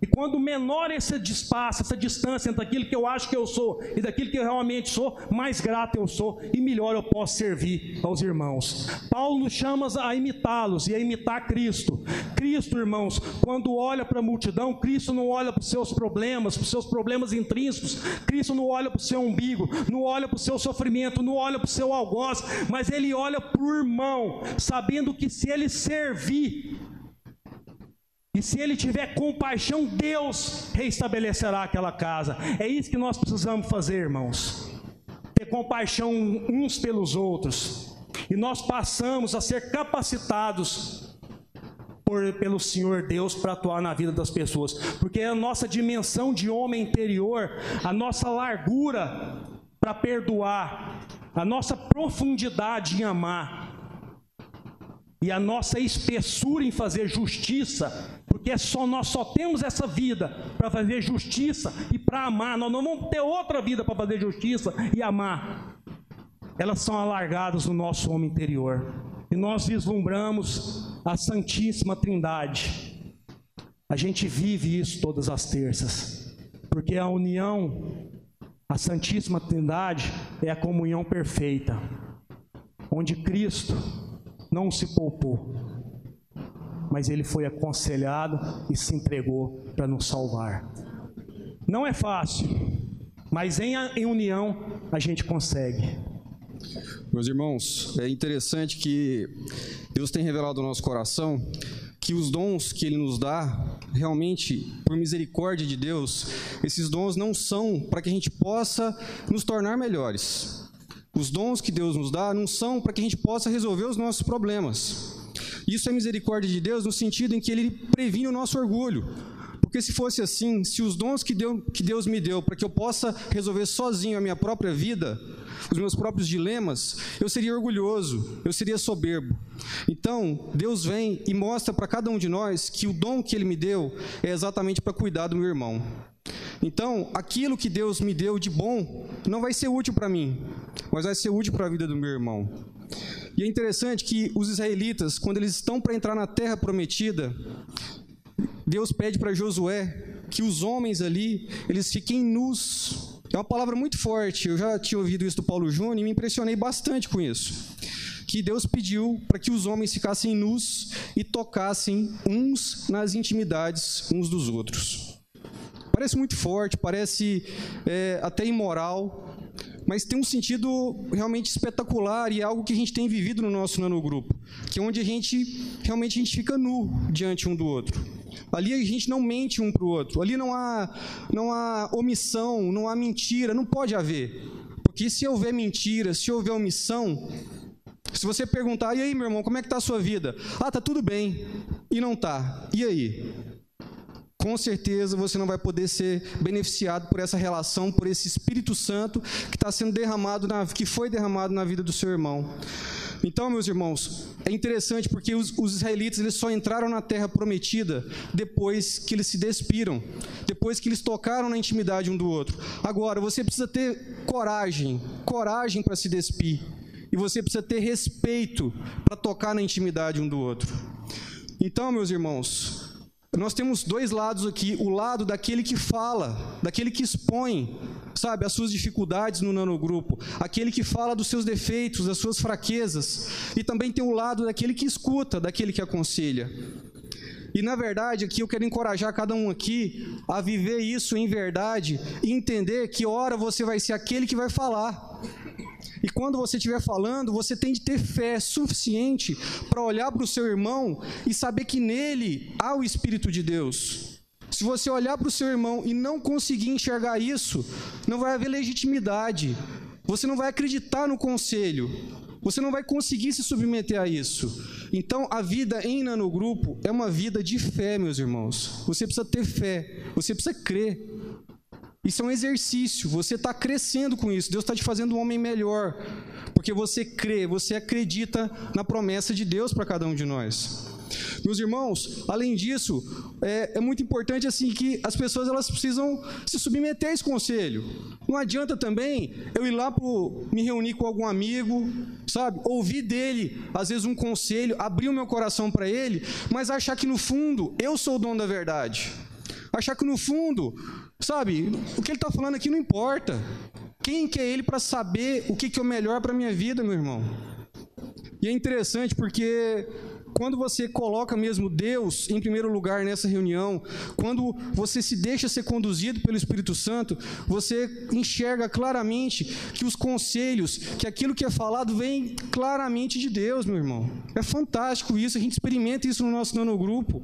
E quando menor esse espaço, essa distância entre aquilo que eu acho que eu sou e daquilo que eu realmente sou, mais grato eu sou e melhor eu posso servir aos irmãos. Paulo nos chama a imitá-los e a imitar Cristo. Cristo, irmãos, quando olha para a multidão, Cristo não olha para os seus problemas, para os seus problemas intrínsecos, Cristo não olha para o seu umbigo, não olha para o seu sofrimento, não olha para o seu algoz, mas ele olha para o irmão, sabendo que se ele servir, e se ele tiver compaixão, Deus reestabelecerá aquela casa. É isso que nós precisamos fazer, irmãos. Ter compaixão uns pelos outros. E nós passamos a ser capacitados por, pelo Senhor Deus para atuar na vida das pessoas. Porque a nossa dimensão de homem interior, a nossa largura para perdoar, a nossa profundidade em amar, e a nossa espessura em fazer justiça, porque é só nós só temos essa vida para fazer justiça e para amar. Nós não vamos ter outra vida para fazer justiça e amar. Elas são alargadas no nosso homem interior. E nós vislumbramos a Santíssima Trindade. A gente vive isso todas as terças. Porque a união, a Santíssima Trindade é a comunhão perfeita. Onde Cristo não se poupou, mas ele foi aconselhado e se entregou para nos salvar. Não é fácil, mas em, em união a gente consegue. Meus irmãos, é interessante que Deus tem revelado ao nosso coração que os dons que Ele nos dá, realmente, por misericórdia de Deus, esses dons não são para que a gente possa nos tornar melhores. Os dons que Deus nos dá não são para que a gente possa resolver os nossos problemas. Isso é misericórdia de Deus no sentido em que Ele previne o nosso orgulho. Porque se fosse assim, se os dons que, deu, que Deus me deu para que eu possa resolver sozinho a minha própria vida, os meus próprios dilemas, eu seria orgulhoso, eu seria soberbo. Então, Deus vem e mostra para cada um de nós que o dom que Ele me deu é exatamente para cuidar do meu irmão. Então, aquilo que Deus me deu de bom não vai ser útil para mim, mas vai ser útil para a vida do meu irmão. E é interessante que os israelitas, quando eles estão para entrar na terra prometida, Deus pede para Josué que os homens ali, eles fiquem nus. É uma palavra muito forte. Eu já tinha ouvido isso do Paulo Júnior e me impressionei bastante com isso. Que Deus pediu para que os homens ficassem nus e tocassem uns nas intimidades uns dos outros. Parece muito forte, parece é, até imoral, mas tem um sentido realmente espetacular e é algo que a gente tem vivido no nosso nanogrupo, que é onde a gente realmente a gente fica nu diante um do outro. Ali a gente não mente um para o outro. Ali não há, não há omissão, não há mentira, não pode haver. Porque se houver mentira, se houver omissão, se você perguntar, e aí, meu irmão, como é que está a sua vida? Ah, tá tudo bem. E não tá. E aí? Com certeza você não vai poder ser beneficiado por essa relação, por esse Espírito Santo que está sendo derramado, na, que foi derramado na vida do seu irmão. Então, meus irmãos, é interessante porque os, os, israelitas eles só entraram na terra prometida depois que eles se despiram, depois que eles tocaram na intimidade um do outro. Agora, você precisa ter coragem, coragem para se despir. E você precisa ter respeito para tocar na intimidade um do outro. Então, meus irmãos, nós temos dois lados aqui: o lado daquele que fala, daquele que expõe, sabe, as suas dificuldades no nanogrupo, aquele que fala dos seus defeitos, das suas fraquezas, e também tem o lado daquele que escuta, daquele que aconselha. E na verdade, aqui eu quero encorajar cada um aqui a viver isso em verdade e entender que hora você vai ser aquele que vai falar. E quando você estiver falando, você tem de ter fé suficiente para olhar para o seu irmão e saber que nele há o Espírito de Deus. Se você olhar para o seu irmão e não conseguir enxergar isso, não vai haver legitimidade. Você não vai acreditar no conselho. Você não vai conseguir se submeter a isso. Então, a vida em nanogrupo é uma vida de fé, meus irmãos. Você precisa ter fé, você precisa crer. Isso é um exercício, você está crescendo com isso. Deus está te fazendo um homem melhor, porque você crê, você acredita na promessa de Deus para cada um de nós. Meus irmãos, além disso, é, é, muito importante assim que as pessoas elas precisam se submeter a esse conselho. Não adianta também eu ir lá pro, me reunir com algum amigo, sabe, ouvir dele às vezes um conselho, abrir o meu coração para ele, mas achar que no fundo eu sou o dono da verdade. Achar que no fundo Sabe, o que ele está falando aqui não importa. Quem que é ele para saber o que, que é o melhor para a minha vida, meu irmão? E é interessante porque quando você coloca mesmo Deus em primeiro lugar nessa reunião, quando você se deixa ser conduzido pelo Espírito Santo, você enxerga claramente que os conselhos, que aquilo que é falado vem claramente de Deus, meu irmão. É fantástico isso, a gente experimenta isso no nosso nanogrupo.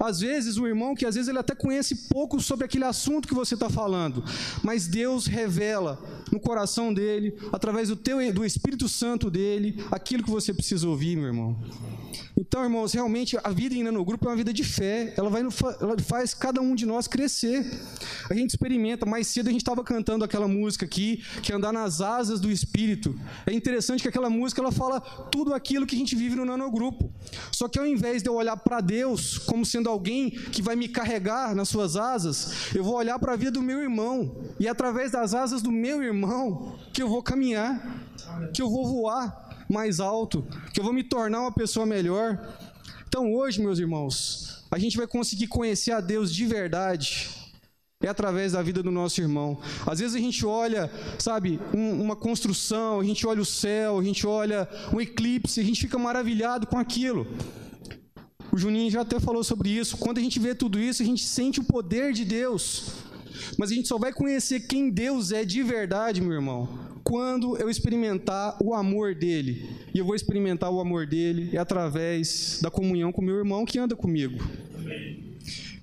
Às vezes, o irmão, que às vezes ele até conhece pouco sobre aquele assunto que você está falando, mas Deus revela no coração dele, através do, teu, do Espírito Santo dele, aquilo que você precisa ouvir, meu irmão. Então, irmãos, realmente a vida no grupo é uma vida de fé. Ela, vai ela faz cada um de nós crescer. A gente experimenta. Mais cedo a gente estava cantando aquela música aqui, que é andar nas asas do Espírito. É interessante que aquela música ela fala tudo aquilo que a gente vive no nanogrupo. Só que ao invés de eu olhar para Deus como sendo alguém que vai me carregar nas suas asas, eu vou olhar para a vida do meu irmão. E é através das asas do meu irmão que eu vou caminhar, que eu vou voar mais alto, que eu vou me tornar uma pessoa melhor. Então hoje, meus irmãos, a gente vai conseguir conhecer a Deus de verdade. É através da vida do nosso irmão. Às vezes a gente olha, sabe, um, uma construção, a gente olha o céu, a gente olha um eclipse, a gente fica maravilhado com aquilo. O Juninho já até falou sobre isso. Quando a gente vê tudo isso, a gente sente o poder de Deus. Mas a gente só vai conhecer quem Deus é de verdade, meu irmão, quando eu experimentar o amor dele. E eu vou experimentar o amor dele através da comunhão com meu irmão que anda comigo.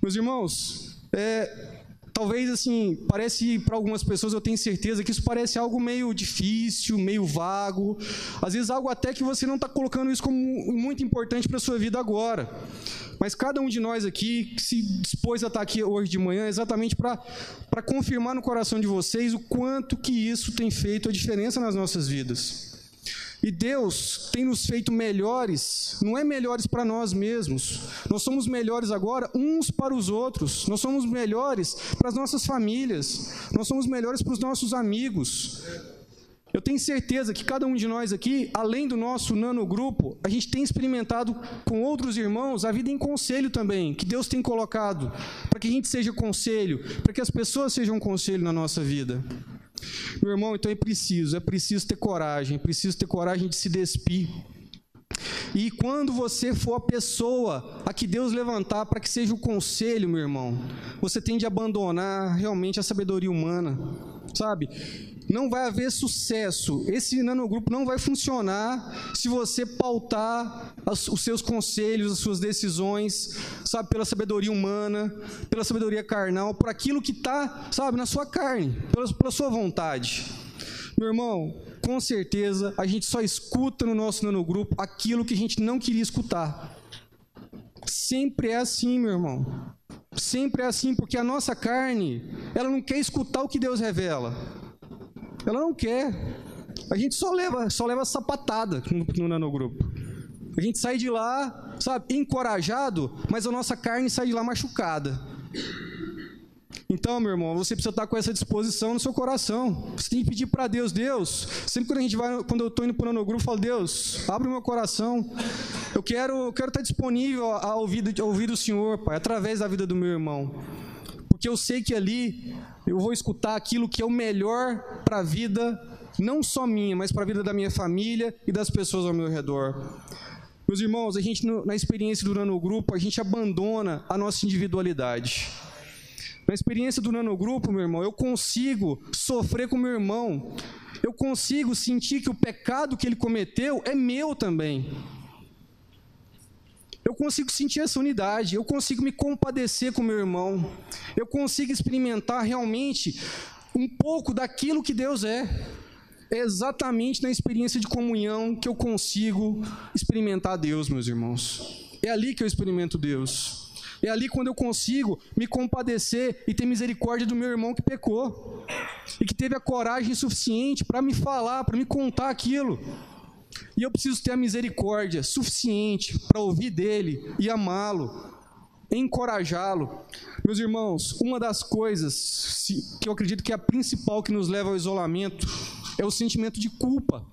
Meus irmãos, é, talvez assim, parece para algumas pessoas, eu tenho certeza que isso parece algo meio difícil, meio vago, às vezes algo até que você não está colocando isso como muito importante para a sua vida agora. Mas cada um de nós aqui se dispôs a estar aqui hoje de manhã exatamente para confirmar no coração de vocês o quanto que isso tem feito a diferença nas nossas vidas. E Deus tem nos feito melhores, não é melhores para nós mesmos. Nós somos melhores agora uns para os outros. Nós somos melhores para as nossas famílias. Nós somos melhores para os nossos amigos. Eu tenho certeza que cada um de nós aqui, além do nosso nanogrupo, a gente tem experimentado com outros irmãos a vida em conselho também, que Deus tem colocado, para que a gente seja conselho, para que as pessoas sejam conselho na nossa vida. Meu irmão, então é preciso, é preciso ter coragem, é preciso ter coragem de se despir. E quando você for a pessoa a que Deus levantar para que seja o conselho, meu irmão, você tem de abandonar realmente a sabedoria humana, sabe? Não vai haver sucesso. Esse nanogrupo não vai funcionar se você pautar os seus conselhos, as suas decisões, sabe, pela sabedoria humana, pela sabedoria carnal, por aquilo que está, sabe, na sua carne, pela, pela sua vontade. Meu irmão, com certeza a gente só escuta no nosso nanogrupo aquilo que a gente não queria escutar. Sempre é assim, meu irmão. Sempre é assim, porque a nossa carne, ela não quer escutar o que Deus revela. Ela não quer. A gente só leva, só leva sapatada no, no nanogrupo. A gente sai de lá, sabe, encorajado, mas a nossa carne sai de lá machucada. Então, meu irmão, você precisa estar com essa disposição no seu coração. Você tem que pedir para Deus, Deus. Sempre quando a gente vai, quando eu estou indo para o nanogrupo, eu falo, Deus, abre meu coração. Eu quero, eu quero estar disponível a ouvir, a ouvir o Senhor, Pai, através da vida do meu irmão. Porque eu sei que ali eu vou escutar aquilo que é o melhor para a vida, não só minha, mas para a vida da minha família e das pessoas ao meu redor. Meus irmãos, a gente na experiência do nanogrupo, a gente abandona a nossa individualidade. Na experiência do nanogrupo, meu irmão, eu consigo sofrer com meu irmão. Eu consigo sentir que o pecado que ele cometeu é meu também. Eu consigo sentir essa unidade, eu consigo me compadecer com meu irmão, eu consigo experimentar realmente um pouco daquilo que Deus é. É exatamente na experiência de comunhão que eu consigo experimentar Deus, meus irmãos. É ali que eu experimento Deus. É ali quando eu consigo me compadecer e ter misericórdia do meu irmão que pecou e que teve a coragem suficiente para me falar, para me contar aquilo. E eu preciso ter a misericórdia suficiente para ouvir dele e amá-lo, encorajá-lo. Meus irmãos, uma das coisas que eu acredito que é a principal que nos leva ao isolamento é o sentimento de culpa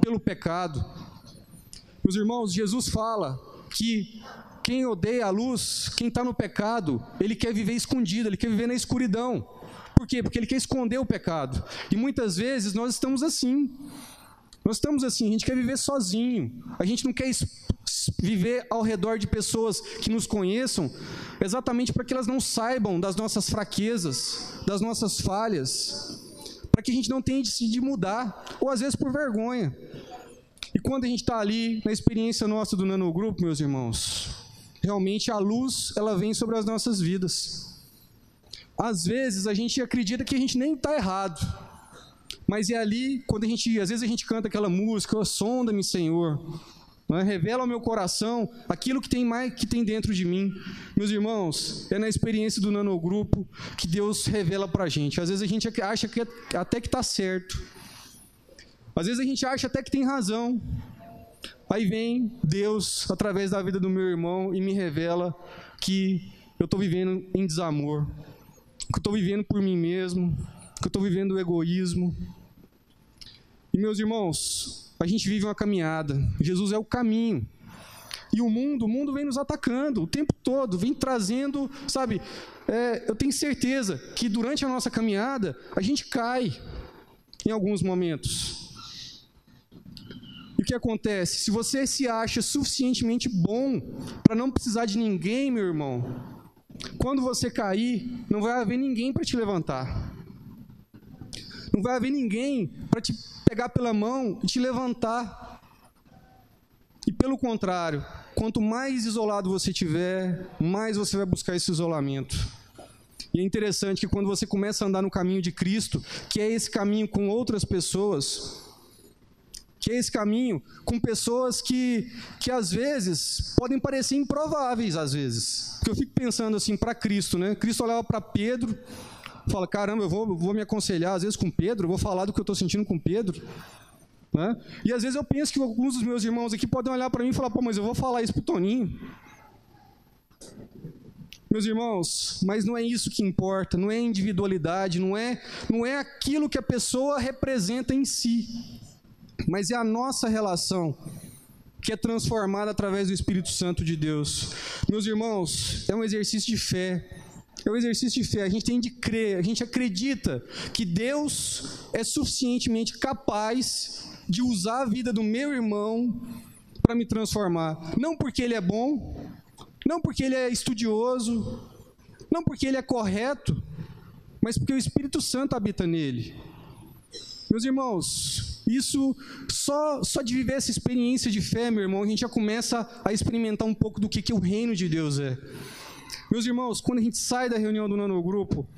pelo pecado. Meus irmãos, Jesus fala que quem odeia a luz, quem está no pecado, ele quer viver escondido, ele quer viver na escuridão. Por quê? Porque ele quer esconder o pecado. E muitas vezes nós estamos assim. Nós estamos assim, a gente quer viver sozinho, a gente não quer viver ao redor de pessoas que nos conheçam, exatamente para que elas não saibam das nossas fraquezas, das nossas falhas, para que a gente não tenha de mudar, ou às vezes por vergonha. E quando a gente está ali, na experiência nossa do nanogrupo, meus irmãos, realmente a luz, ela vem sobre as nossas vidas. Às vezes a gente acredita que a gente nem está errado, mas é ali, quando a gente, às vezes a gente canta aquela música, oh, sonda-me, Senhor, é? revela ao meu coração aquilo que tem mais que tem dentro de mim. Meus irmãos, é na experiência do nanogrupo que Deus revela para a gente. Às vezes a gente acha que até que está certo. Às vezes a gente acha até que tem razão. Aí vem Deus, através da vida do meu irmão, e me revela que eu estou vivendo em desamor, que eu estou vivendo por mim mesmo, que eu estou vivendo o egoísmo, e meus irmãos, a gente vive uma caminhada. Jesus é o caminho. E o mundo, o mundo vem nos atacando o tempo todo, vem trazendo, sabe? É, eu tenho certeza que durante a nossa caminhada a gente cai em alguns momentos. E o que acontece? Se você se acha suficientemente bom para não precisar de ninguém, meu irmão, quando você cair, não vai haver ninguém para te levantar. Não vai haver ninguém para te pegar pela mão e te levantar. E pelo contrário, quanto mais isolado você tiver, mais você vai buscar esse isolamento. E é interessante que quando você começa a andar no caminho de Cristo, que é esse caminho com outras pessoas, que é esse caminho com pessoas que, que às vezes podem parecer improváveis, às vezes. Porque eu fico pensando assim, para Cristo, né? Cristo olhava para Pedro, fala: caramba, eu vou, vou me aconselhar às vezes com Pedro, vou falar do que eu estou sentindo com Pedro. Né? E às vezes eu penso que alguns dos meus irmãos aqui podem olhar para mim e falar: pô, mas eu vou falar isso para o Toninho. Meus irmãos, mas não é isso que importa, não é individualidade, não é, não é aquilo que a pessoa representa em si, mas é a nossa relação que é transformada através do Espírito Santo de Deus. Meus irmãos, é um exercício de fé. É um exercício de fé. A gente tem de crer, a gente acredita que Deus é suficientemente capaz de usar a vida do meu irmão para me transformar. Não porque ele é bom, não porque ele é estudioso, não porque ele é correto, mas porque o Espírito Santo habita nele. Meus irmãos, isso só, só de viver essa experiência de fé, meu irmão, a gente já começa a experimentar um pouco do que, que o reino de Deus é. Meus irmãos, quando a gente sai da reunião do nanogrupo,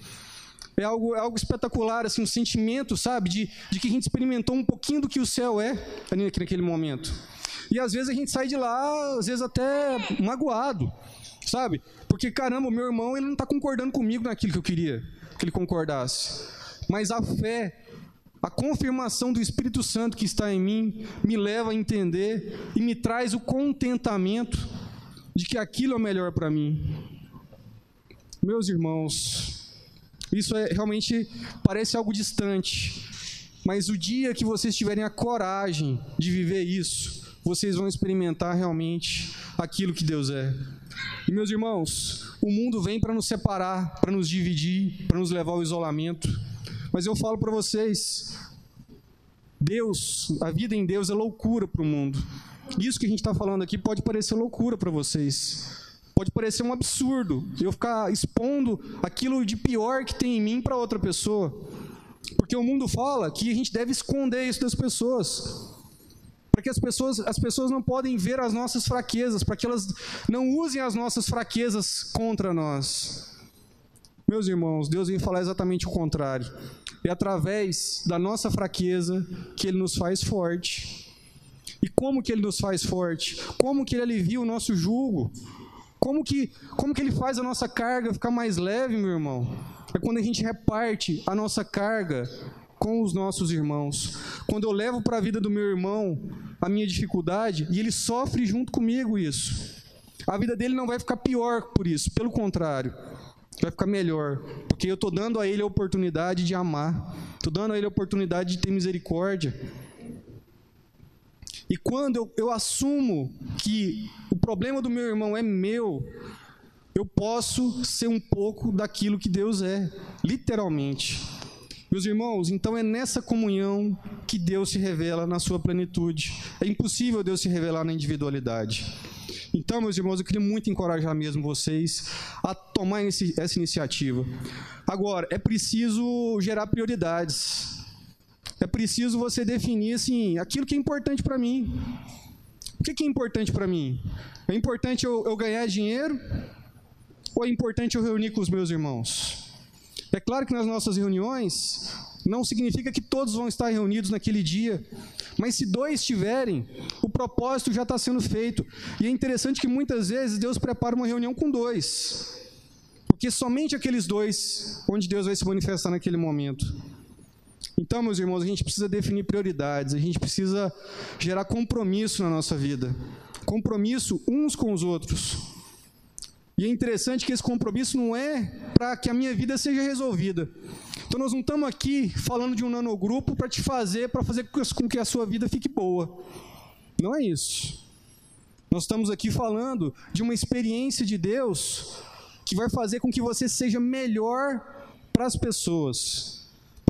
é algo, é algo espetacular, assim, um sentimento, sabe, de, de que a gente experimentou um pouquinho do que o céu é ali naquele momento. E às vezes a gente sai de lá, às vezes até magoado, sabe? Porque, caramba, o meu irmão ele não está concordando comigo naquilo que eu queria que ele concordasse. Mas a fé, a confirmação do Espírito Santo que está em mim, me leva a entender e me traz o contentamento de que aquilo é o melhor para mim. Meus irmãos, isso é realmente parece algo distante, mas o dia que vocês tiverem a coragem de viver isso, vocês vão experimentar realmente aquilo que Deus é. E meus irmãos, o mundo vem para nos separar, para nos dividir, para nos levar ao isolamento. Mas eu falo para vocês, Deus, a vida em Deus é loucura para o mundo. Isso que a gente está falando aqui pode parecer loucura para vocês. Pode parecer um absurdo eu ficar expondo aquilo de pior que tem em mim para outra pessoa. Porque o mundo fala que a gente deve esconder isso das pessoas para que as pessoas, as pessoas não podem ver as nossas fraquezas, para que elas não usem as nossas fraquezas contra nós. Meus irmãos, Deus vem falar exatamente o contrário. É através da nossa fraqueza que Ele nos faz forte. E como que Ele nos faz forte? Como que Ele alivia o nosso jugo? Como que, como que Ele faz a nossa carga ficar mais leve, meu irmão? É quando a gente reparte a nossa carga com os nossos irmãos. Quando eu levo para a vida do meu irmão a minha dificuldade e ele sofre junto comigo isso, a vida dele não vai ficar pior por isso, pelo contrário, vai ficar melhor, porque eu estou dando a ele a oportunidade de amar, estou dando a ele a oportunidade de ter misericórdia. E quando eu, eu assumo que problema do meu irmão é meu, eu posso ser um pouco daquilo que Deus é, literalmente. Meus irmãos, então é nessa comunhão que Deus se revela na sua plenitude. É impossível Deus se revelar na individualidade. Então, meus irmãos, eu queria muito encorajar mesmo vocês a tomar esse, essa iniciativa. Agora, é preciso gerar prioridades. É preciso você definir assim, aquilo que é importante para mim. O que é importante para mim? É importante eu, eu ganhar dinheiro? Ou é importante eu reunir com os meus irmãos? É claro que nas nossas reuniões não significa que todos vão estar reunidos naquele dia, mas se dois estiverem, o propósito já está sendo feito. E é interessante que muitas vezes Deus prepara uma reunião com dois, porque somente aqueles dois, onde Deus vai se manifestar naquele momento. Então, meus irmãos, a gente precisa definir prioridades, a gente precisa gerar compromisso na nossa vida compromisso uns com os outros. E é interessante que esse compromisso não é para que a minha vida seja resolvida. Então nós não estamos aqui falando de um nanogrupo para te fazer, para fazer com que a sua vida fique boa. Não é isso. Nós estamos aqui falando de uma experiência de Deus que vai fazer com que você seja melhor para as pessoas.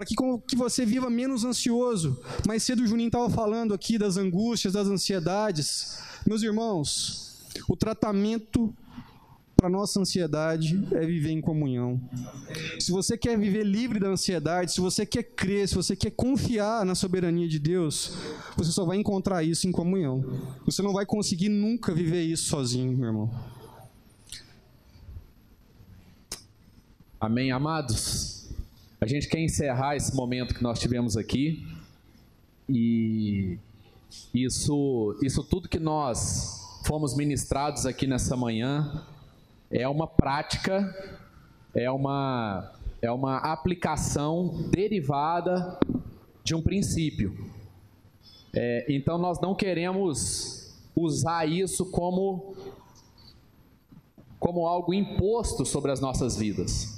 Para que, que você viva menos ansioso. Mais cedo o Juninho estava falando aqui das angústias, das ansiedades. Meus irmãos, o tratamento para nossa ansiedade é viver em comunhão. Se você quer viver livre da ansiedade, se você quer crer, se você quer confiar na soberania de Deus, você só vai encontrar isso em comunhão. Você não vai conseguir nunca viver isso sozinho, meu irmão. Amém, amados? A gente quer encerrar esse momento que nós tivemos aqui e isso, isso tudo que nós fomos ministrados aqui nessa manhã é uma prática, é uma, é uma aplicação derivada de um princípio. É, então nós não queremos usar isso como, como algo imposto sobre as nossas vidas.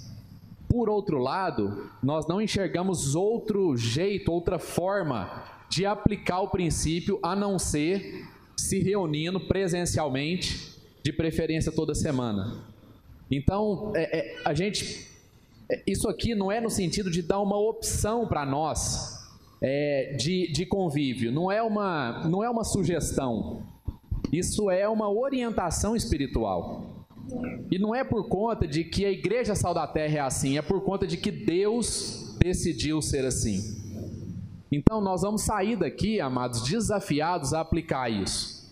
Por outro lado, nós não enxergamos outro jeito, outra forma de aplicar o princípio a não ser se reunindo presencialmente de preferência toda semana. Então, é, é, a gente, é, isso aqui não é no sentido de dar uma opção para nós é, de, de convívio, não é, uma, não é uma sugestão, isso é uma orientação espiritual. E não é por conta de que a igreja Sal da Terra é assim, é por conta de que Deus decidiu ser assim. Então nós vamos sair daqui, amados, desafiados a aplicar isso.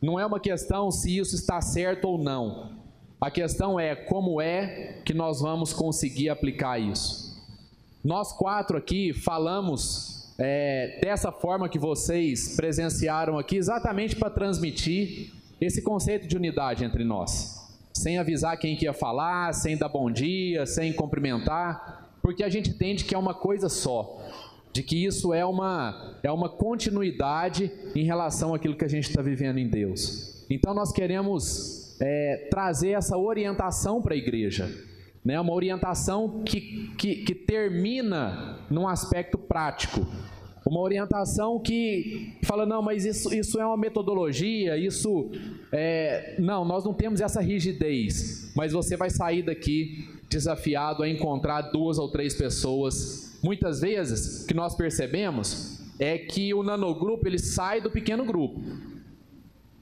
Não é uma questão se isso está certo ou não. A questão é como é que nós vamos conseguir aplicar isso. Nós quatro aqui falamos é, dessa forma que vocês presenciaram aqui, exatamente para transmitir esse conceito de unidade entre nós. Sem avisar quem que ia falar, sem dar bom dia, sem cumprimentar, porque a gente entende que é uma coisa só de que isso é uma, é uma continuidade em relação àquilo que a gente está vivendo em Deus. Então nós queremos é, trazer essa orientação para a igreja, né? uma orientação que, que, que termina num aspecto prático, uma orientação que fala, não, mas isso, isso é uma metodologia, isso é... Não, nós não temos essa rigidez, mas você vai sair daqui desafiado a encontrar duas ou três pessoas muitas vezes, que nós percebemos é que o nanogrupo ele sai do pequeno grupo.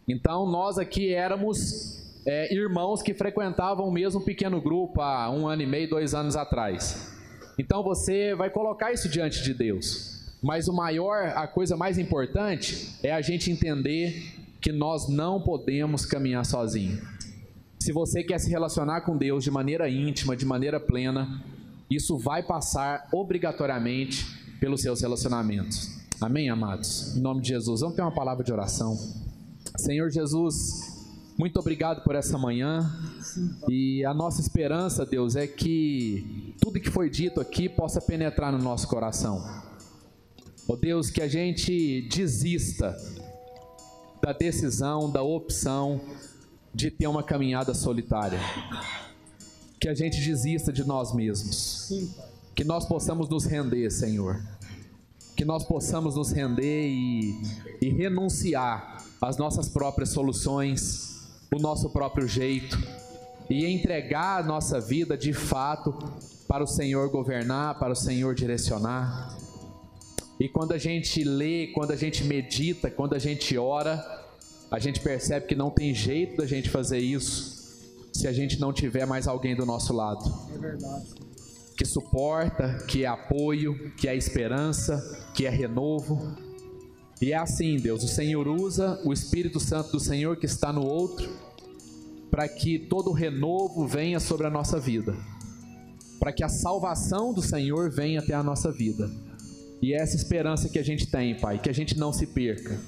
Então nós aqui éramos é, irmãos que frequentavam o mesmo pequeno grupo há um ano e meio, dois anos atrás. Então você vai colocar isso diante de Deus. Mas o maior, a coisa mais importante é a gente entender que nós não podemos caminhar sozinho. Se você quer se relacionar com Deus de maneira íntima, de maneira plena, isso vai passar obrigatoriamente pelos seus relacionamentos. Amém, amados? Em nome de Jesus, vamos ter uma palavra de oração. Senhor Jesus, muito obrigado por essa manhã. E a nossa esperança, Deus, é que tudo que foi dito aqui possa penetrar no nosso coração. Ó oh Deus, que a gente desista da decisão, da opção de ter uma caminhada solitária que a gente desista de nós mesmos. Que nós possamos nos render, Senhor. Que nós possamos nos render e, e renunciar às nossas próprias soluções, o nosso próprio jeito, e entregar a nossa vida de fato para o Senhor governar, para o Senhor direcionar. E quando a gente lê, quando a gente medita, quando a gente ora, a gente percebe que não tem jeito da gente fazer isso se a gente não tiver mais alguém do nosso lado. É verdade. Que suporta, que é apoio, que é esperança, que é renovo. E é assim, Deus, o Senhor usa o Espírito Santo do Senhor que está no outro para que todo renovo venha sobre a nossa vida. Para que a salvação do Senhor venha até a nossa vida. E é essa esperança que a gente tem, Pai, que a gente não se perca.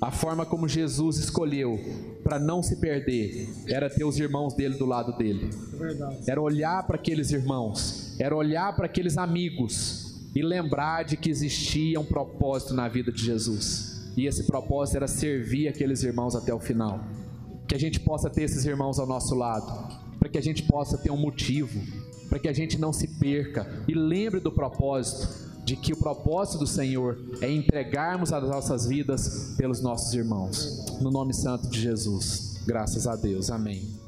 A forma como Jesus escolheu para não se perder era ter os irmãos dele do lado dele. Era olhar para aqueles irmãos, era olhar para aqueles amigos. E lembrar de que existia um propósito na vida de Jesus. E esse propósito era servir aqueles irmãos até o final. Que a gente possa ter esses irmãos ao nosso lado, para que a gente possa ter um motivo, para que a gente não se perca. E lembre do propósito de que o propósito do Senhor é entregarmos as nossas vidas pelos nossos irmãos. No nome santo de Jesus. Graças a Deus. Amém.